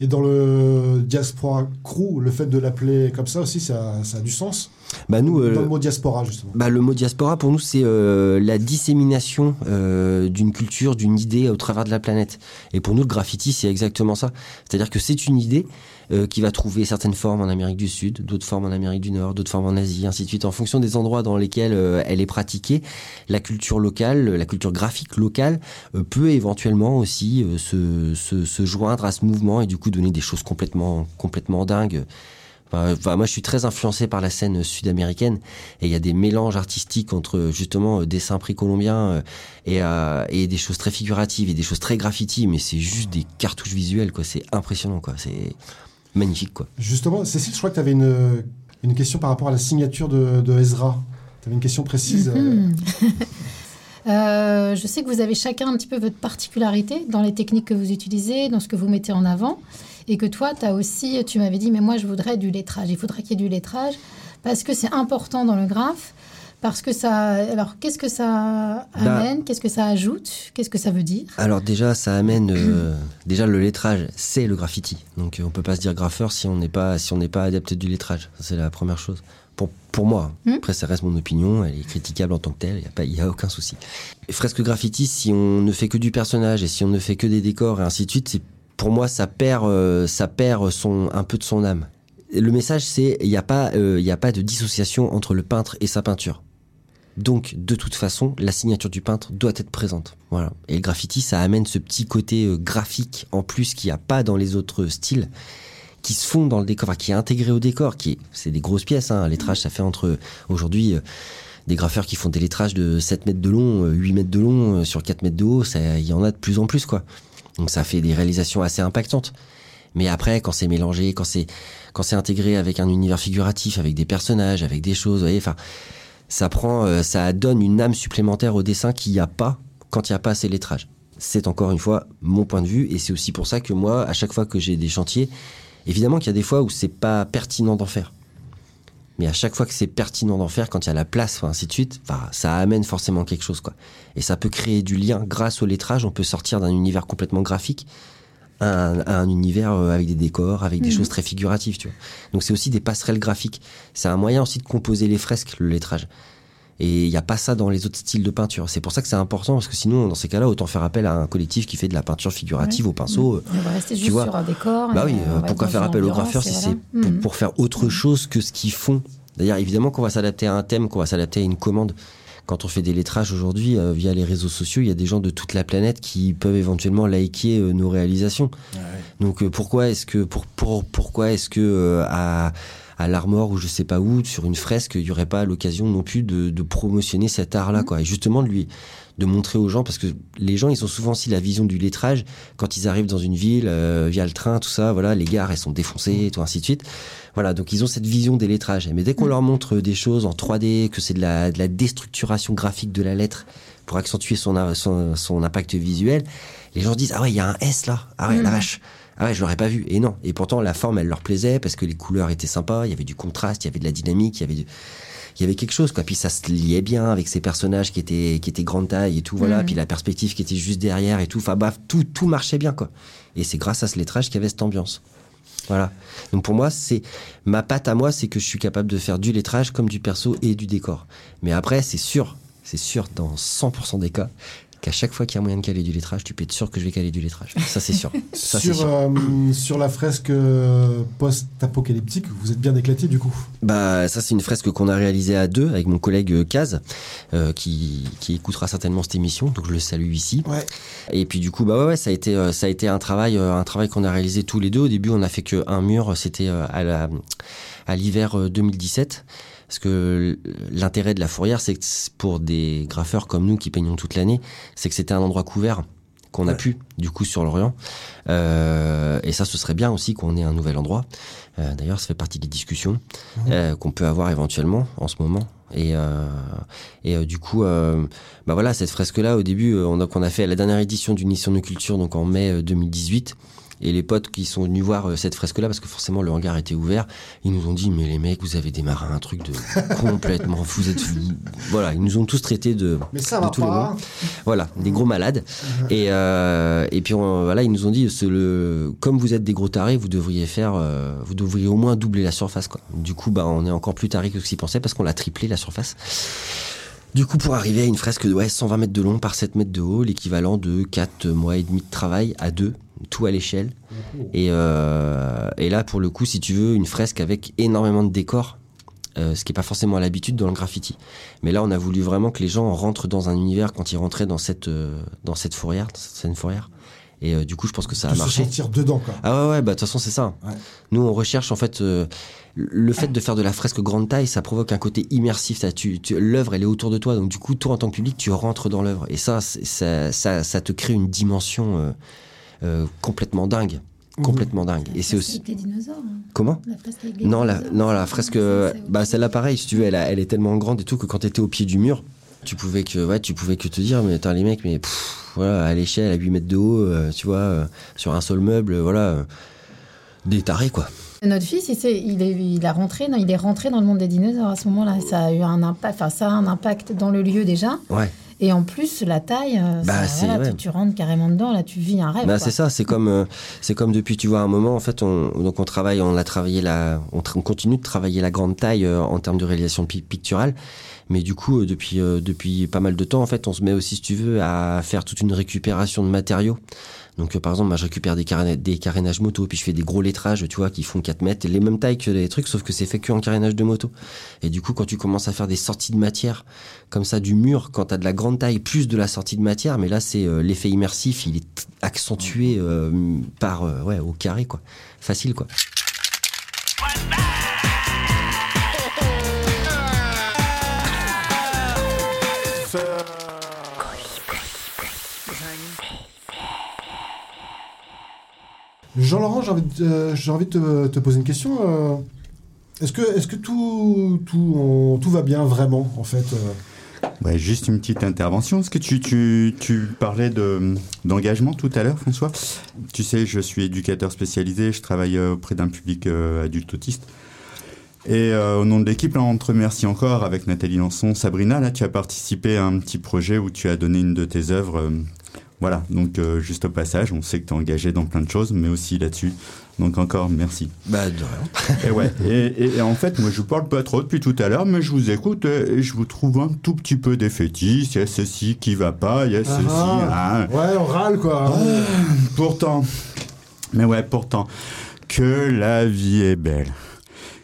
Et dans le diaspora crew, le fait de l'appeler comme ça aussi, ça, ça a du sens. Bah nous, euh, Dans le mot diaspora, justement. Bah, le mot diaspora, pour nous, c'est euh, la dissémination euh, d'une culture, d'une idée au travers de la planète. Et pour nous, le graffiti, c'est exactement ça. C'est-à-dire que c'est une idée euh, qui va trouver certaines formes en Amérique du Sud, d'autres formes en Amérique du Nord, d'autres formes en Asie, ainsi de suite. En fonction des endroits dans lesquels euh, elle est pratiquée, la culture locale, la culture graphique locale euh, peut éventuellement aussi euh, se, se, se joindre à ce mouvement et du coup donner des choses complètement, complètement dingues. Moi, je suis très influencé par la scène sud-américaine et il y a des mélanges artistiques entre justement euh, dessins précolombiens et, euh, et des choses très figuratives et des choses très graffiti, mais c'est juste des cartouches visuelles, quoi. C'est impressionnant, quoi. C'est magnifique, quoi. Justement, Cécile, je crois que tu avais une, une question par rapport à la signature de, de Ezra. Tu avais une question précise. euh, Mhm. Euh, je sais que vous avez chacun un petit peu votre particularité dans les techniques que vous utilisez, dans ce que vous mettez en avant. Et que toi, as aussi, tu m'avais dit, mais moi, je voudrais du lettrage. Il faudrait qu'il y ait du lettrage parce que c'est important dans le graphe. Parce que ça. Alors, qu'est-ce que ça Bah. amène? Qu'est-ce que ça ajoute? Qu'est-ce que ça veut dire? Alors déjà, ça amène euh, déjà le lettrage, c'est le graffiti. Donc euh, on peut pas se dire graffeur si on n'est pas si on n'est pas adepte du lettrage. C'est la première chose. Pour pour moi. Mm. Après, ça reste mon opinion. Elle est critiquable en tant que telle. Il y a a aucun souci. Et fresque graffiti, si on ne fait que du personnage et si on ne fait que des décors et ainsi de suite, pour moi ça perd euh, ça perd son un peu de son âme. Le message c'est il n'y a pas euh, y a pas de dissociation entre le peintre et sa peinture. Donc, de toute façon, la signature du peintre doit être présente. Voilà. Et le graffiti, ça amène ce petit côté euh, graphique en plus qu'il n'y a pas dans les autres styles, qui se font dans le décor, enfin, qui est intégré au décor, qui est, c'est des grosses pièces. Hein. Lettrage, ça fait entre aujourd'hui euh, des graffeurs qui font des lettrages de 7 mètres de long, euh, 8 mètres de long euh, sur 4 mètres de haut. Il y en a de plus en plus, quoi. Donc, ça fait des réalisations assez impactantes. Mais après, quand c'est mélangé, quand c'est quand c'est intégré avec un univers figuratif, avec des personnages, avec des choses, vous voyez, enfin ça prend, euh, ça donne une âme supplémentaire au dessin qu'il n'y a pas quand il n'y a pas ces lettrages. C'est encore une fois mon point de vue et c'est aussi pour ça que moi, à chaque fois que j'ai des chantiers, évidemment qu'il y a des fois où c'est pas pertinent d'en faire. Mais à chaque fois que c'est pertinent d'en faire, quand il y a la place, enfin, ainsi de suite, ça amène forcément quelque chose, quoi. Et ça peut créer du lien grâce au lettrage. On peut sortir d'un univers complètement graphique un, un univers euh, avec des décors, avec des Mhm. choses très figuratives, tu vois. Donc c'est aussi des passerelles graphiques. C'est un moyen aussi de composer les fresques, le lettrage. Et il n'y a pas ça dans les autres styles de peinture. C'est pour ça que c'est important, parce que sinon, dans ces cas-là, autant faire appel à un collectif qui fait de la peinture figurative au pinceau. On va rester tu juste vois. sur un décor. Bah oui, euh, pourquoi faire appel aux graffeurs si c'est pour, Mhm. pour faire autre chose que ce qu'ils font D'ailleurs, évidemment qu'on va s'adapter à un thème, qu'on va s'adapter à une commande. Quand on fait des lettrages aujourd'hui euh, via les réseaux sociaux, il y a des gens de toute la planète qui peuvent éventuellement liker euh, nos réalisations. Donc euh, pourquoi est-ce que pour, pour pourquoi est-ce que à à l'Armor ou je sais pas où sur une fresque il y aurait pas l'occasion non plus de, de promotionner cet art là quoi? Et justement de lui de montrer aux gens parce que les gens ils ont souvent aussi la vision du lettrage quand ils arrivent dans une ville euh, via le train tout ça voilà les gares elles sont défoncées et tout ainsi de suite voilà donc ils ont cette vision des lettrages mais dès qu'on leur montre des choses en 3D que c'est de la de la déstructuration graphique de la lettre pour accentuer son son, son impact visuel les gens se disent ah ouais il y a un S là ah ouais la Mhm. vache ah ouais, je l'aurais pas vu. Et non. Et pourtant, la forme, elle leur plaisait parce que les couleurs étaient sympas. Il y avait du contraste, il y avait de la dynamique, il y avait, du- il y avait quelque chose, quoi. Puis ça se liait bien avec ces personnages qui étaient, qui étaient grande taille et tout, voilà. Mhm. Puis la perspective qui était juste derrière et tout. Enfin, bref, tout, tout marchait bien, quoi. Et c'est grâce à ce lettrage qu'il y avait cette ambiance. Voilà. Donc pour moi, c'est ma patte à moi, c'est que je suis capable de faire du lettrage comme du perso et du décor. Mais après, c'est sûr, c'est sûr, dans 100% des cas, qu'à chaque fois qu'il y a moyen de caler du lettrage, tu peux être sûr que je vais caler du lettrage. Ça, c'est sûr. Ça, c'est sur, sûr. euh, sur la fresque euh, post-apocalyptique, vous êtes bien éclaté du coup. Bah, ça, c'est une fresque qu'on a réalisée à deux avec mon collègue euh, Kaz, euh, qui, qui écoutera certainement cette émission, donc je le salue ici. Ouais. Et puis du coup, bah ouais, ouais, ça a été, ça a été un travail, un travail qu'on a réalisé tous les deux. Au début, on a fait qu'un mur, c'était à la, à l'hiver euh, 2017. Parce que l'intérêt de la fourrière, c'est que pour des graffeurs comme nous qui peignons toute l'année, c'est que c'était un endroit couvert qu'on a Ouais. pu, du coup, sur l'Orient. Euh, et ça, ce serait bien aussi qu'on ait un nouvel endroit. Euh, D'ailleurs, ça fait partie des discussions euh, qu'on peut avoir éventuellement en ce moment. Et, et du coup, bah voilà, cette fresque-là, au début, on a, qu'on a fait la dernière édition d'une mission de culture, donc en mai euh, 2018. Et les potes qui sont venus voir euh, cette fresque-là, parce que forcément le hangar était ouvert, ils nous ont dit mais les mecs, vous avez démarré un truc de complètement, vous êtes, voilà, ils nous ont tous traités de, Mais ça de va tous les mots. voilà, des gros malades. Et euh, et puis on- voilà, ils nous ont dit, le, comme vous êtes des gros tarés, vous devriez faire, euh, vous devriez au moins doubler la surface quoi. Du coup, bah on est encore plus tarés que ce qu'ils pensaient parce qu'on l'a triplé la surface. Du coup, pour arriver à une fresque de ouais, 120 mètres de long par 7 mètres de haut, l'équivalent de 4 mois et demi de travail à deux, tout à l'échelle. Et, euh, et là, pour le coup, si tu veux, une fresque avec énormément de décors, euh, ce qui n'est pas forcément à l'habitude dans le graffiti. Mais là, on a voulu vraiment que les gens rentrent dans un univers quand ils rentraient dans cette, euh, dans cette fourrière, dans cette scène fourrière. Et euh, du coup, je pense que ça a de se marché. sentir dedans quoi. Ah ouais, ouais, bah de toute façon, c'est ça. Ouais. Nous, on recherche en fait euh, le fait de faire de la fresque grande taille, ça provoque un côté immersif. Ça, tu, tu- l'œuvre, elle est autour de toi, donc du coup, toi en tant que public, tu rentres dans l'œuvre, et ça, ça, ça, ça te crée une dimension euh, complètement dingue, complètement dingue. Et c'est aussi Avec les dinosaures. hein. comment La fresque avec les non, la, dinosaures. non, la fresque, euh, c'est bah celle-là pareil, si tu veux, elle, est tellement grande et tout que quand t'étais au pied du mur, tu pouvais que, ouais, tu pouvais que te dire, mais attends les mecs, mais pff, voilà, à l'échelle, à 8 mètres de haut, euh, tu vois, euh, sur un seul meuble, euh, voilà, euh, des tarés quoi. Notre fils, il, s'est- il, est, il a rentré, non, il est rentré dans le monde des dinosaures à ce moment-là. Ça a eu un impact, enfin ça a un impact dans le lieu déjà. Ouais. Et en plus, la taille, euh, Bah, ça, c'est- voilà, ouais. tu, tu rentres carrément dedans, là, tu vis un rêve. Bah, c'est ça, c'est comme, euh, c'est comme depuis, tu vois, un moment, en fait, on, donc on travaille, on a travaillé la, on, tra- on continue de travailler la grande taille euh, en termes de réalisation pi- picturale. Mais du coup, euh, depuis, euh, depuis pas mal de temps, en fait, on se met aussi, si tu veux, à faire toute une récupération de matériaux. Donc, euh, par exemple, moi, je récupère des, carré- des carénages moto, puis je fais des gros lettrages, tu vois, qui font 4 mètres, les mêmes tailles que les trucs, sauf que c'est fait que en carénage de moto. Et du coup, quand tu commences à faire des sorties de matière, comme ça, du mur, quand t'as de la grande taille, plus de la sortie de matière, mais là, c'est euh, l'effet immersif, il est accentué euh, par, euh, ouais, au carré, quoi. Facile, quoi. Jean-Laurent, j'ai envie, de, euh, te, poser une question. euh. Est-ce que, tout, va bien vraiment, en fait euh? Ouais, juste une petite intervention. Est-ce que tu, parlais de, d'engagement tout à l'heure, François? Tu sais, je suis éducateur spécialisé, je travaille auprès d'un public adulte autiste. Et au nom de l'équipe, on te remercie encore avec Nathalie Lançon. Sabrina, là, tu as participé à un petit projet où tu as donné une de tes œuvres. Voilà, donc euh, juste au passage, on sait que tu es engagé dans plein de choses, mais aussi là-dessus. Donc encore, merci. Bah, de rien. Et ouais. Et, et- et en fait, moi, je vous parle pas trop depuis tout à l'heure, mais je vous écoute et je vous trouve un tout petit peu défaitiste. Il y a ceci qui va pas, il y a ceci. Ah, hein. Ouais, on râle, quoi. Pourtant, mais ouais, pourtant, que la vie est belle.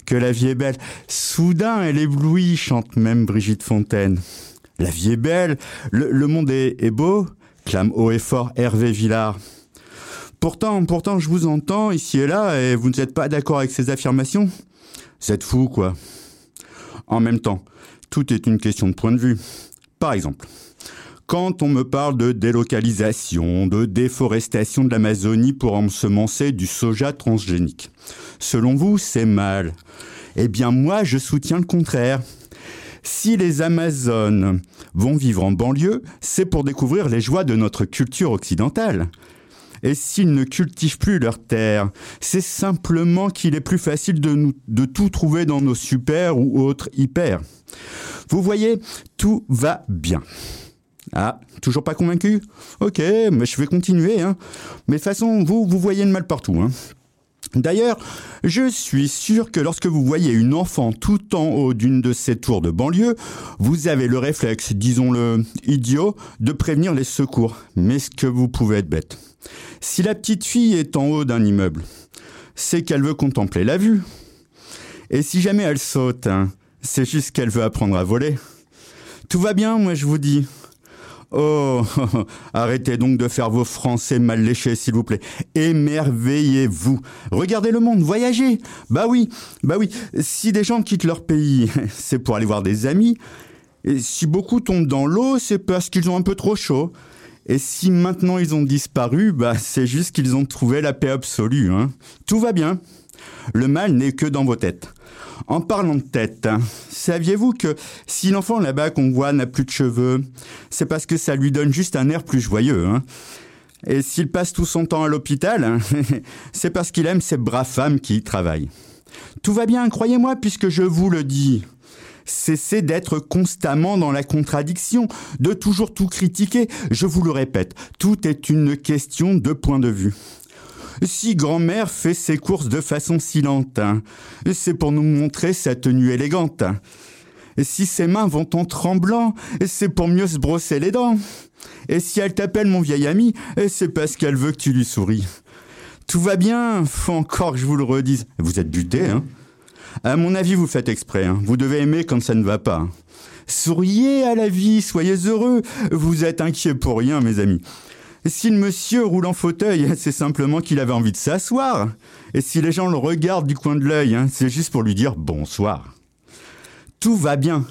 Que la vie est belle. Soudain, elle éblouit, chante même Brigitte Fontaine. La vie est belle, le, le monde est, est beau, clame haut et fort Hervé Villard. Pourtant, pourtant, je vous entends ici et là, et vous n'êtes pas d'accord avec ces affirmations. Vous êtes fou, quoi. En même temps, tout est une question de point de vue. Par exemple, quand on me parle de délocalisation, de déforestation de l'Amazonie pour ensemencer du soja transgénique, selon vous, c'est mal. Eh bien, moi, je soutiens le contraire. Si les Amazones vont vivre en banlieue, c'est pour découvrir les joies de notre culture occidentale. Et s'ils ne cultivent plus leurs terres, c'est simplement qu'il est plus facile de, tout trouver dans nos super ou autres hyper. Vous voyez, tout va bien. Ah, toujours pas convaincu? Ok, mais je vais continuer. Hein. Mais de toute façon, vous, vous voyez le mal partout. Hein. D'ailleurs, je suis sûr que lorsque vous voyez une enfant tout en haut d'une de ces tours de banlieue, vous avez le réflexe, disons-le idiot, de prévenir les secours. Mais ce que vous pouvez être bête. Si la petite fille est en haut d'un immeuble, c'est qu'elle veut contempler la vue. Et si jamais elle saute, hein, c'est juste qu'elle veut apprendre à voler. Tout va bien, moi je vous dis. Oh, arrêtez donc de faire vos français mal léchés, s'il vous plaît. Émerveillez-vous. Regardez le monde, voyagez. Bah oui, bah oui. Si des gens quittent leur pays, c'est pour aller voir des amis. Et si beaucoup tombent dans l'eau, c'est parce qu'ils ont un peu trop chaud. Et si maintenant ils ont disparu, bah c'est juste qu'ils ont trouvé la paix absolue. Hein. Tout va bien. Le mal n'est que dans vos têtes. En parlant de tête, saviez-vous que si l'enfant là-bas qu'on voit n'a plus de cheveux, c'est parce que ça lui donne juste un air plus joyeux. Hein? Et s'il passe tout son temps à l'hôpital, c'est parce qu'il aime ces braves femmes qui y travaillent. Tout va bien, croyez-moi, puisque je vous le dis. Cessez d'être constamment dans la contradiction, de toujours tout critiquer. Je vous le répète, tout est une question de point de vue. Si grand-mère fait ses courses de façon silente, hein, c'est pour nous montrer sa tenue élégante. Si ses mains vont en tremblant, c'est pour mieux se brosser les dents. Et si elle t'appelle mon vieil ami, c'est parce qu'elle veut que tu lui souris. Tout va bien, faut encore que je vous le redise. Vous êtes buté, hein À mon avis, vous faites exprès. Hein. Vous devez aimer quand ça ne va pas. Souriez à la vie, soyez heureux. Vous êtes inquiets pour rien, mes amis. Si le monsieur roule en fauteuil, c'est simplement qu'il avait envie de s'asseoir. Et si les gens le regardent du coin de l'œil, hein, c'est juste pour lui dire bonsoir. Tout va bien.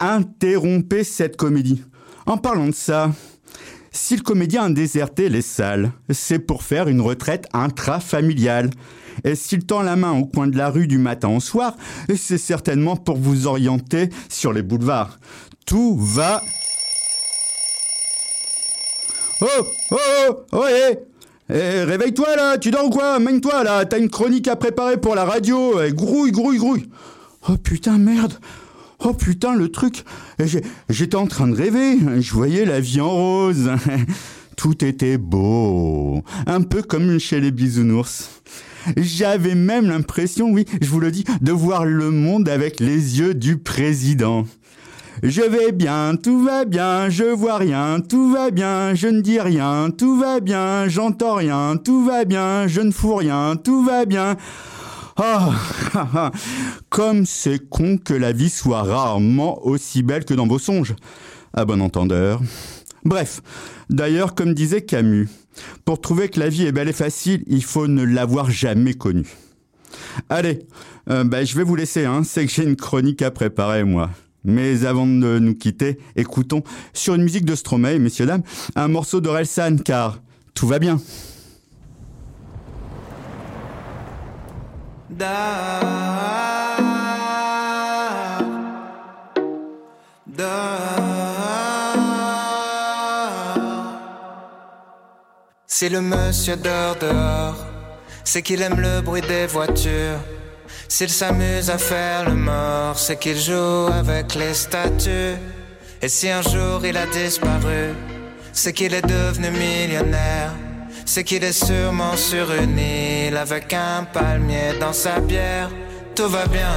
Interrompez cette comédie. En parlant de ça, si le comédien a déserté les salles, c'est pour faire une retraite intrafamiliale. Et s'il tend la main au coin de la rue du matin au soir, c'est certainement pour vous orienter sur les boulevards. Tout va Oh Oh Oh Oh eh, eh Réveille-toi là Tu dors ou quoi? Mène-toi là T'as une chronique à préparer pour la radio. Eh, Grouille, grouille, grouille. Oh putain, merde. Oh putain, le truc. Eh, J'étais en train de rêver. Je voyais la vie en rose. Tout était beau. Un peu comme chez les bisounours. J'avais même l'impression, oui, je vous le dis, de voir le monde avec les yeux du président. Je vais bien, tout va bien, je vois rien, tout va bien, je ne dis rien, tout va bien, j'entends rien, tout va bien, je ne fous rien, tout va bien. Ah, comme c'est con que la vie soit rarement aussi belle que dans vos songes. À bon entendeur. Bref, d'ailleurs, comme disait Camus, pour trouver que la vie est belle et facile, il faut ne l'avoir jamais connue. Allez, euh, ben, je vais vous laisser, hein, c'est que j'ai une chronique à préparer, moi. Mais avant de nous quitter, écoutons sur une musique de Stromae, messieurs, dames, un morceau d'Orelsan, car tout va bien. Si le monsieur dort dehors, c'est qu'il aime le bruit des voitures. S'il s'amuse à faire le mort, c'est qu'il joue avec les statues. Et si un jour il a disparu, c'est qu'il est devenu millionnaire. C'est qu'il est sûrement sur une île avec un palmier dans sa bière. Tout va bien.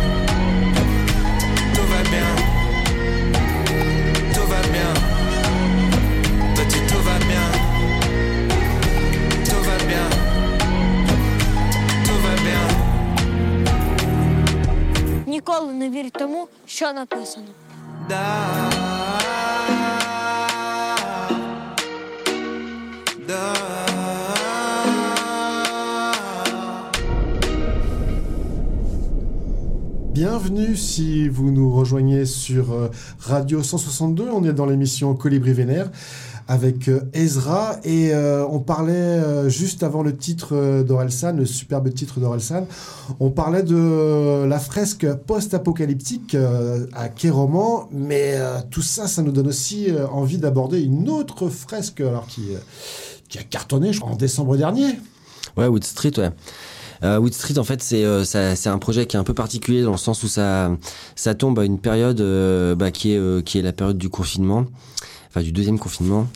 Ніколи не вірь тому, що написано. Da, da. Bienvenue si vous nous rejoignez sur euh, Radio 162. On est dans l'émission Colibri Vénère avec euh, Ezra et euh, on parlait euh, juste avant le titre d'Orelsan, le superbe titre d'Orelsan, on parlait de la fresque post-apocalyptique à Kéroman, mais tout ça, ça nous donne aussi envie d'aborder une autre fresque alors qui, qui a cartonné je crois, en décembre dernier. Ouais, Wood Street, ouais. Wood Street, en fait, c'est euh, un projet qui est un peu particulier dans le sens où ça, ça tombe à une période bah, qui, est, qui est la période du confinement, enfin du deuxième confinement,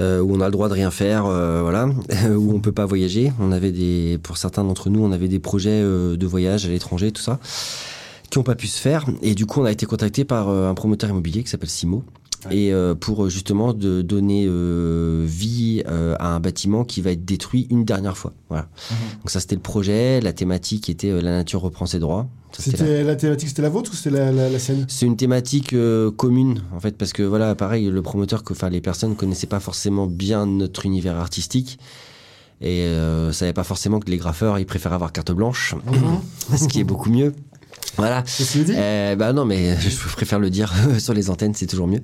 euh, où on a le droit de rien faire, euh, voilà, où on peut pas voyager. On avait des, pour certains d'entre nous, on avait des projets euh, de voyage à l'étranger, tout ça, qui ont pas pu se faire. Et du coup, on a été contacté par euh, un promoteur immobilier qui s'appelle Simo. Et euh, pour euh, justement de donner euh, vie à un bâtiment qui va être détruit une dernière fois. Voilà. Donc ça c'était le projet. La thématique était la nature reprend ses droits. C'était la- thématique, c'était la vôtre ou c'était la, la, la sienne? C'est une thématique euh, commune en fait parce que voilà pareil le promoteur que enfin les personnes connaissaient pas forcément bien notre univers artistique et euh, savaient pas forcément que les graffeurs ils préfèrent avoir carte blanche ce qui est beaucoup mieux voilà euh, bah non, mais je préfère le dire sur les antennes, c'est toujours mieux.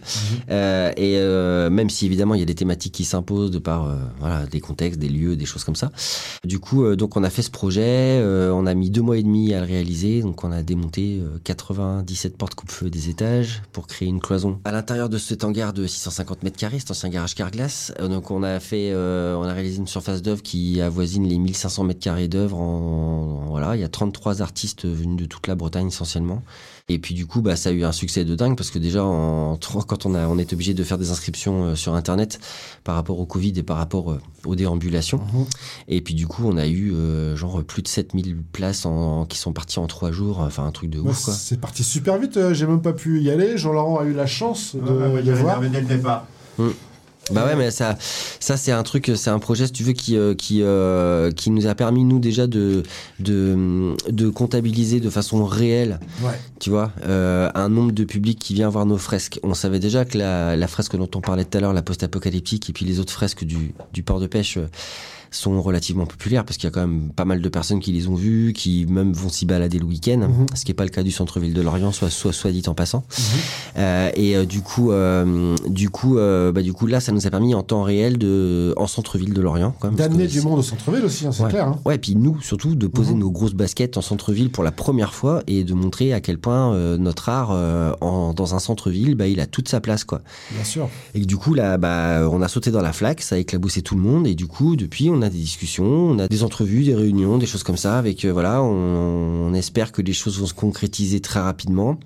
Euh, et euh, même si évidemment il y a des thématiques qui s'imposent de par euh, voilà des contextes, des lieux, des choses comme ça. Du coup, euh, donc on a fait ce projet, euh, on a mis deux mois et demi à le réaliser. Donc on a démonté euh, 97 portes coupe-feu des étages pour créer une cloison à l'intérieur de cet hangar de 650 mètres carrés, cet ancien garage Carglass. Donc on a fait, euh, on a réalisé une surface d'œuvre qui avoisine les 1500 mètres carrés d'œuvre. En, en- voilà, il y a 33 artistes venus de toute la Bretagne essentiellement. Et puis du coup, bah, ça a eu un succès de dingue parce que déjà, en, quand on, a, on est obligé de faire des inscriptions euh, sur Internet par rapport au Covid et par rapport euh, aux déambulations. Et puis du coup, on a eu euh, genre plus de 7000 places en, qui sont parties en trois jours. Enfin, un truc de Moi, ouf, quoi. c'est parti super vite, euh, j'ai même pas pu y aller. Jean-Laurent a eu la chance de, Ouais, ouais, de j'avais voir. dès le départ. Bah ouais, mais ça, ça c'est un truc, c'est un projet, si tu veux, qui, euh, qui, euh, qui nous a permis nous déjà de, de, de comptabiliser de façon réelle, Ouais. tu vois, euh, un nombre de publics qui vient voir nos fresques. On savait déjà que la, la fresque dont on parlait tout à l'heure, la post-apocalyptique, et puis les autres fresques du, du port de pêche. euh, sont relativement populaires parce qu'il y a quand même pas mal de personnes qui les ont vues, qui même vont s'y balader le week-end, Mhm. ce qui n'est pas le cas du centre-ville de Lorient, soit, soit, soit dit en passant. Euh, et euh, du coup, euh, du coup, euh, bah, du coup, là, ça nous a permis en temps réel de, en centre-ville de Lorient, D'amener du monde au centre-ville aussi, hein, c'est Ouais. clair. hein. Ouais, et puis nous, surtout, de poser Mhm. nos grosses baskets en centre-ville pour la première fois et de montrer à quel point euh, notre art euh, en, dans un centre-ville, bah, il a toute sa place, quoi. Bien sûr. Et du coup, là, bah, on a sauté dans la flaque, ça a éclaboussé tout le monde. Et du coup, depuis, on a des discussions, on a des entrevues, des réunions, des choses comme ça. Avec, euh, voilà, on espère que les choses vont se concrétiser très rapidement.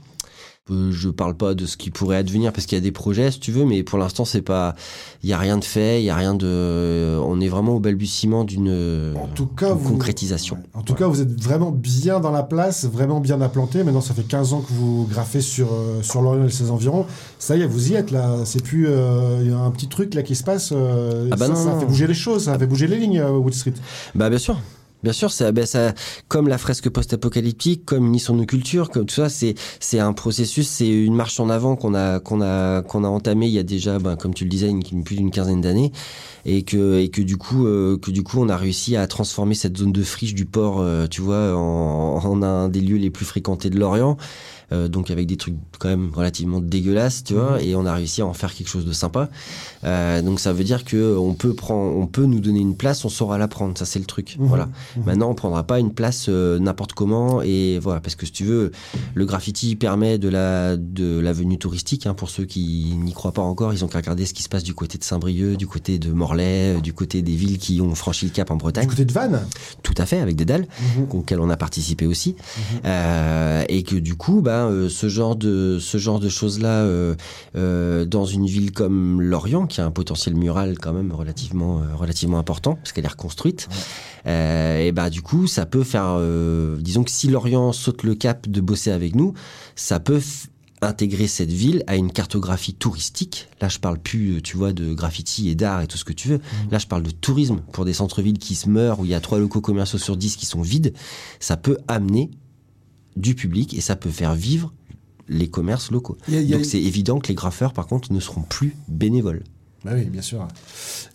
Euh, Je parle pas de ce qui pourrait advenir parce qu'il y a des projets, si tu veux, mais pour l'instant, c'est pas, il y a rien de fait, il y a rien de, on est vraiment au balbutiement d'une vous- concrétisation. En tout cas, vous êtes vraiment bien dans la place, vraiment bien implanté. Maintenant, ça fait 15 ans que vous graffez sur, euh, sur Lorient et ses environs. Ça y est, vous y êtes là. C'est plus. euh, Il y a un petit truc là qui se passe. euh, Ah bah ça, ça fait bouger les choses, ça fait bouger les lignes, Wood Street. Bah bien sûr. Bien sûr, ça, ben, ça, comme la fresque post-apocalyptique, comme Unis sur nos cultures, comme tout ça, c'est c'est un processus, c'est une marche en avant qu'on a qu'on a qu'on a entamé il y a déjà, ben, comme tu le disais, une, une- plus d'une quinzaine d'années, et que et que du coup euh, que du coup on a réussi à transformer cette zone de friche du port, euh, tu vois, en, en un des lieux les plus fréquentés de l'Orient. Euh, donc avec des trucs quand même relativement dégueulasses, tu vois, et on a réussi à en faire quelque chose de sympa. Euh, donc ça veut dire que on peut prendre, on peut nous donner une place, on saura la prendre, ça c'est le truc. Mhm. Voilà. Mhm. Maintenant, on prendra pas une place euh, n'importe comment, et voilà, parce que si tu veux, le graffiti permet de la de la venue touristique. hein, pour ceux qui n'y croient pas encore, ils ont qu'à regarder ce qui se passe du côté de Saint-Brieuc, du côté de Morlaix, du côté des villes qui ont franchi le cap en Bretagne. Du côté de Vannes Tout à fait, avec des dalles, Mhm. auxquelles on a participé aussi. Et que du coup, bah, euh, ce genre de, ce genre de choses-là, euh, euh, dans une ville comme Lorient, qui a un potentiel mural quand même relativement, relativement important, parce qu'elle est reconstruite, et bah, du coup, ça peut faire, disons que si Lorient saute le cap de bosser avec nous, ça peut intégrer cette ville à une cartographie touristique. Là, je parle plus, tu vois, de graffiti et d'art et tout ce que tu veux. Là, je parle de tourisme pour des centres-villes qui se meurent, où il y a trois locaux commerciaux sur 10 qui sont vides. Ça peut amener du public et ça peut faire vivre les commerces locaux. A- a- Donc c'est évident que les graffeurs, par contre, ne seront plus bénévoles. Bah oui, bien sûr.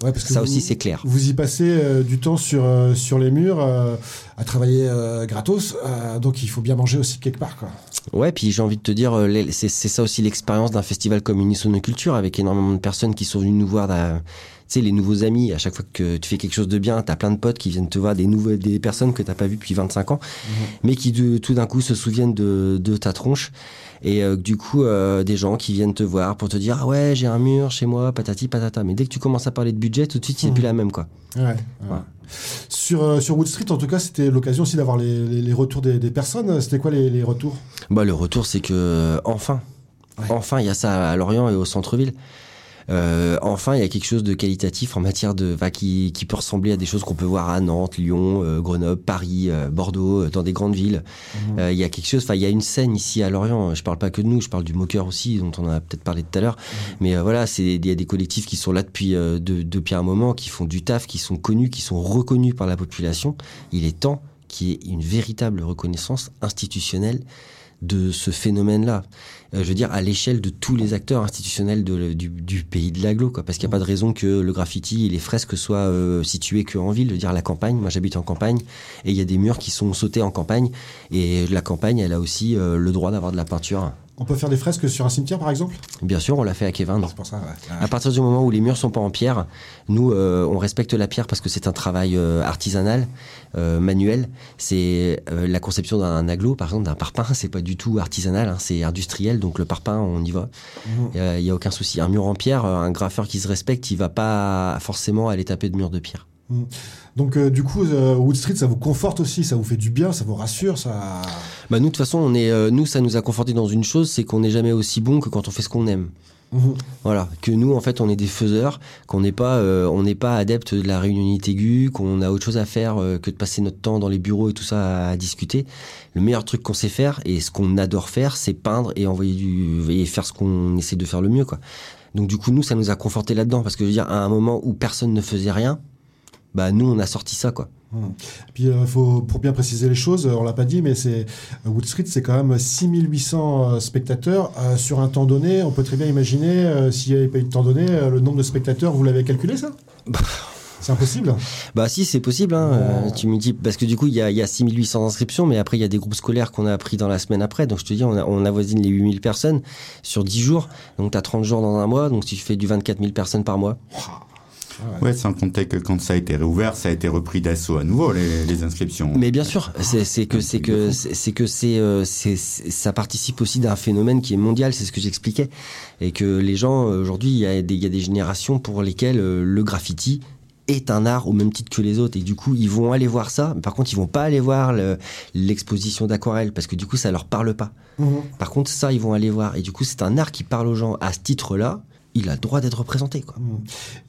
Ouais, parce que Ça vous- aussi, c'est clair. Vous y passez euh, du temps sur, euh, sur les murs, euh, à travailler gratos, donc il faut bien manger aussi quelque part. Quoi. Ouais, puis j'ai envie de te dire, c'est ça aussi l'expérience d'un festival comme Unisonoculture, avec énormément de personnes qui sont venues nous voir. Tu sais, les nouveaux amis, à chaque fois que tu fais quelque chose de bien, t'as plein de potes qui viennent te voir, des, nouveaux, des personnes que t'as pas vues depuis 25 ans, mais qui de- tout d'un coup se souviennent de, de ta tronche. Et euh, du coup, euh, des gens qui viennent te voir pour te dire Ah ouais, j'ai un mur chez moi, patati patata. Mais dès que tu commences à parler de budget, tout de suite, c'est plus la même, quoi. Ouais, ouais. Sur, euh, sur Wood Street, en tout cas, c'était l'occasion aussi d'avoir les, les- les retours des, des personnes. C'était quoi les, les retours? Bah, le retour, c'est que enfin, enfin, il y a ça à Lorient et au centre-ville. Euh, enfin, il y a quelque chose de qualitatif en matière de, enfin, qui, qui peut ressembler à des choses qu'on peut voir à Nantes, Lyon, euh, Grenoble, Paris, euh, Bordeaux, euh, dans des grandes villes. Euh, Il y a quelque chose, enfin, il y a une scène ici à Lorient. Je parle pas que de nous, je parle du Moqueur aussi, dont on a peut-être parlé tout à l'heure. Mais euh, voilà, c'est il y a des collectifs qui sont là depuis euh, de- depuis un moment, qui font du taf, qui sont connus, qui sont reconnus par la population. Il est temps qu'il y ait une véritable reconnaissance institutionnelle de ce phénomène-là. Euh, je veux dire, à l'échelle de tous les acteurs institutionnels du, pays de l'agglo, quoi. Parce qu'il n'y a pas de raison que le graffiti et les fresques soient euh, situés qu'en ville. Je veux dire, la campagne, moi j'habite en campagne, et il y a des murs qui sont sautés en campagne, et la campagne, elle a aussi euh, le droit d'avoir de la peinture. On peut faire des fresques sur un cimetière, par exemple? Bien sûr, on l'a fait à. C'est pour ça, ouais. À partir du moment où les murs sont pas en pierre, nous euh, on respecte la pierre parce que c'est un travail euh, artisanal, euh, manuel. C'est euh, la conception d'un aglo, par exemple d'un parpaing, c'est pas du tout artisanal, hein, c'est industriel. Donc le parpaing, on y va. Il y a aucun souci. Un mur en pierre, euh, un graffeur qui se respecte, il va pas forcément aller taper de mur de pierre. Mm. Donc, euh, du coup, euh, Wood Street, ça vous conforte aussi, ça vous fait du bien, ça vous rassure, ça. Bah nous de toute façon, on est, euh, nous ça nous a conforté dans une chose, c'est qu'on n'est jamais aussi bon que quand on fait ce qu'on aime. Mhm. Voilà, que nous en fait on est des faiseurs, qu'on n'est pas euh, on n'est pas adepte de la réunionite aiguë, qu'on a autre chose à faire que de passer notre temps dans les bureaux et tout ça à, discuter. Le meilleur truc qu'on sait faire et ce qu'on adore faire, c'est peindre et envoyer du et faire ce qu'on essaie de faire le mieux quoi. Donc du coup nous ça nous a conforté là-dedans parce que je veux dire à un moment où personne ne faisait rien, bah nous on a sorti ça quoi. Puis, euh, faut, pour bien préciser les choses, euh, on l'a pas dit, mais c'est euh, Wood Street, c'est quand même 6800 euh, spectateurs euh, sur un temps donné. On peut très bien imaginer, s'il n'y avait pas eu de temps donné, le nombre de spectateurs, vous l'avez calculé ça? C'est impossible Bah si, c'est possible. Hein. Euh, tu me dis parce que du coup il y a, y a 6800 inscriptions, mais après il y a des groupes scolaires qu'on a pris dans la semaine après. Donc je te dis, on, a- on avoisine les 8000 personnes sur 10 jours. Donc tu as 30 jours dans un mois. Donc si tu fais du 24 000 personnes par mois. Ouais, sans compter que quand ça a été réouvert, ça a été repris d'assaut à nouveau, les, les inscriptions. Mais bien sûr, c'est que c'est que c'est que c'est euh, ça participe aussi d'un phénomène qui est mondial. C'est ce que j'expliquais. Et que les gens aujourd'hui il y a des il y a des générations pour lesquelles euh, le graffiti est un art au même titre que les autres. Et du coup ils vont aller voir ça. Mais par contre ils vont pas aller voir le- l'exposition d'aquarelle parce que du coup ça leur parle pas. Mhm. par contre ça ils vont aller voir. Et du coup c'est un art qui parle aux gens à ce titre là il a le droit d'être représenté quoi.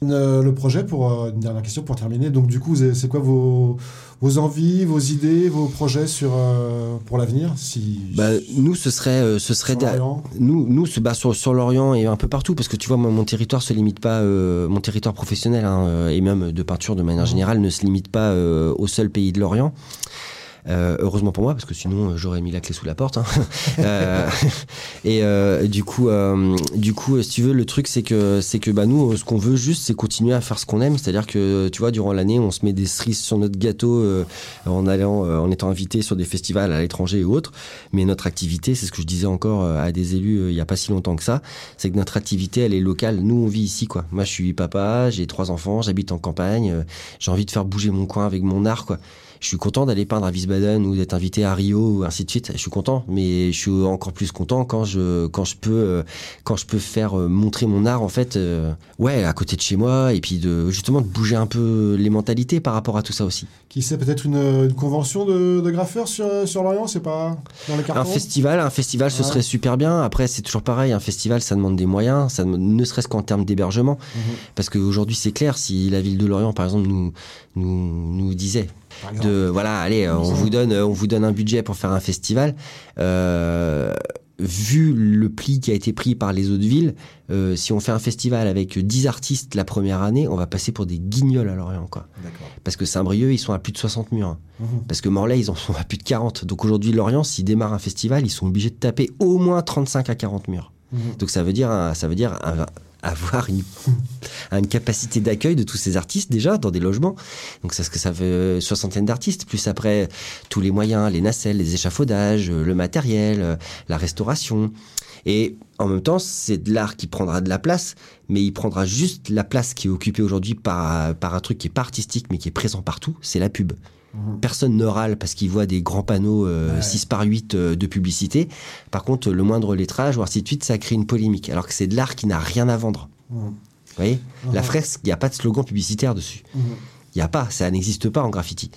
Euh, le projet, pour euh, une dernière question pour terminer, donc du coup, c'est quoi vos, vos envies, vos idées, vos projets sur, euh, pour l'avenir si... Bah, nous, ce serait, ce serait Sur nous, nous, bah, sur, sur l'Orient et un peu partout, parce que tu vois, moi, mon territoire se limite pas, mon territoire professionnel hein, et même de peinture de manière générale ne se limite pas au seul pays de l'Orient. Euh, heureusement pour moi, parce que sinon euh, j'aurais mis la clé sous la porte. hein. Euh, et euh, du coup, euh, du coup, si tu veux, le truc c'est que c'est que bah nous, ce qu'on veut juste, c'est continuer à faire ce qu'on aime. C'est-à-dire que tu vois, durant l'année, on se met des cerises sur notre gâteau euh, en allant, euh, en étant invité sur des festivals à l'étranger et autres. Mais notre activité, c'est ce que je disais encore euh, à des élus euh, il y a pas si longtemps que ça, c'est que notre activité, elle est locale. Nous, on vit ici, quoi. Moi, je suis papa, j'ai trois enfants, j'habite en campagne, euh, j'ai envie de faire bouger mon coin avec mon art, quoi. Je suis content d'aller peindre à Wiesbaden ou d'être invité à Rio ou ainsi de suite. Je suis content, mais je suis encore plus content quand je quand je peux euh, quand je peux faire euh, montrer mon art en fait, euh, ouais, à côté de chez moi et puis de justement de bouger un peu les mentalités par rapport à tout ça aussi. Qui sait peut-être une, une convention de, de graffeurs sur, sur Lorient, c'est pas dans les cartons? Un festival, un festival, ce Ouais. serait super bien. Après, c'est toujours pareil. Un festival, ça demande des moyens, ça ne serait-ce qu'en termes d'hébergement. Mhm. Parce qu'aujourd'hui, c'est clair, si la ville de Lorient, par exemple, nous, nous, nous disait. De, voilà, allez, euh, on vous donne, on vous donne un budget pour faire un festival, euh, vu le pli qui a été pris par les autres villes, euh, si on fait un festival avec 10 artistes la première année, on va passer pour des guignols à Lorient, quoi. Parce que Saint-Brieuc, ils sont à plus de 60 murs. hein. Mhm. Parce que Morlaix, ils en sont à plus de 40. Donc aujourd'hui, Lorient, s'ils démarrent un festival, ils sont obligés de taper au moins 35 à 40 murs. Mhm. Donc ça veut dire, un- ça veut dire un- avoir une, capacité d'accueil de tous ces artistes déjà dans des logements. Donc c'est ce que ça veut soixantaine d'artistes, plus après tous les moyens, les nacelles, les échafaudages, euh, le matériel, euh, la restauration. Et en même temps, c'est de l'art qui prendra de la place, mais il prendra juste la place qui est occupée aujourd'hui par, par un truc qui est pas artistique, mais qui est présent partout, c'est la pub. Personne ne râle parce qu'il voit des grands panneaux euh, Ouais. 6 par 8 euh, de publicité. Par contre, le moindre lettrage ou ainsi de suite, ça crée une polémique. Alors que c'est de l'art qui n'a rien à vendre. Mhm. Vous voyez? La Mhm. fresque, il n'y a pas de slogan publicitaire dessus. Mhm. Il n'y a pas, ça n'existe pas en graffiti.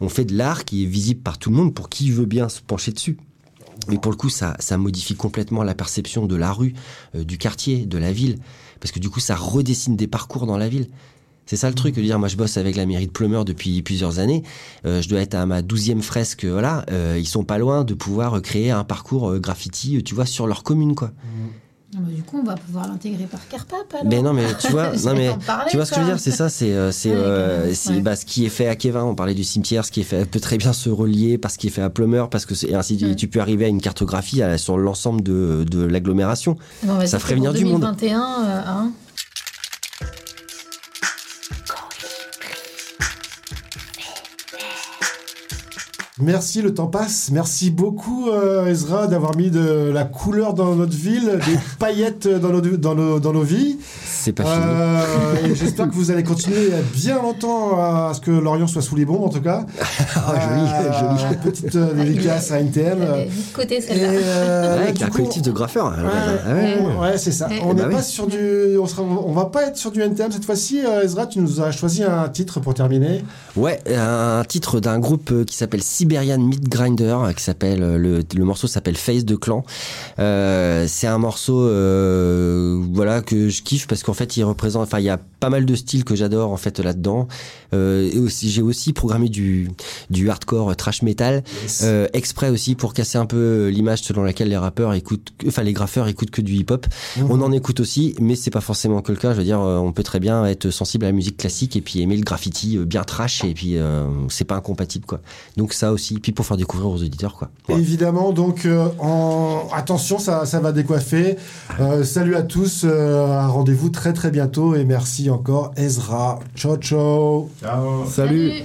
On fait de l'art qui est visible par tout le monde pour qui veut bien se pencher dessus. Mais pour le coup, ça, ça modifie complètement la perception de la rue, euh, du quartier, de la ville. Parce que du coup, ça redessine des parcours dans la ville. C'est ça le truc, de dire, moi je bosse avec la mairie de Plumeur depuis plusieurs années, euh, je dois être à ma douzième fresque, voilà, euh, ils sont pas loin de pouvoir euh, créer un parcours euh, graffiti, euh, tu vois, sur leur commune, quoi. Ah bah, du coup, on va pouvoir l'intégrer par Carpap alors. Mais non, mais tu vois, non, mais, parler, tu vois ce que je veux dire, c'est ça, c'est euh, c'est Ouais, euh, bah, ce qui est fait à Kevin, on parlait du cimetière, ce qui est fait peut très bien se relier par ce qui est fait à Plumeur, parce que c'est et ainsi Ouais. tu peux arriver à une cartographie à- sur l'ensemble de, de l'agglomération. Bon, ça ferait venir du monde. 2021, euh, hein. Merci, le temps passe. Merci beaucoup, euh, Ezra, d'avoir mis de la couleur dans notre ville, des paillettes dans nos, dans nos, dans nos vies. C'est pas fini. Euh, j'espère que vous allez continuer bien longtemps à ce que Lorient soit sous les bombes, en tout cas. Ah, joli, joli. Petite euh, dédicace à NTM. Elle est vite de côté celle-là. euh, Ouais, avec un collectif de graffeurs. Ouais, hein. Ouais, ouais. ouais, c'est ça. On bah n'est oui. pas sur du, on sera, on va pas être sur du NTM cette fois-ci. Euh, Ezra, tu nous as choisi un titre pour terminer. Ouais, un titre d'un groupe euh, qui s'appelle Siberian Meat Grinder, euh, qui s'appelle euh, le, le morceau s'appelle Face de Clan. Euh, c'est un morceau, euh, voilà, que je kiffe parce qu'en fait, il représente, enfin, il y a pas mal de styles que j'adore en fait là-dedans. Euh, et aussi, j'ai aussi programmé du du hardcore trash metal euh, exprès aussi pour casser un peu l'image selon laquelle les rappeurs écoutent, enfin les graffeurs écoutent que du hip-hop. On en écoute aussi, mais c'est pas forcément que le cas. Je veux dire, euh, on peut très bien être sensible à la musique classique et puis aimer le graffiti euh, bien trash et puis euh, c'est pas incompatible quoi. Donc ça aussi, puis pour faire découvrir aux auditeurs quoi. Évidemment, donc euh, en... attention, ça, ça va décoiffer. Euh, salut à tous, euh, rendez-vous très très bientôt et merci encore Ezra. Ciao ciao. Salut. Salut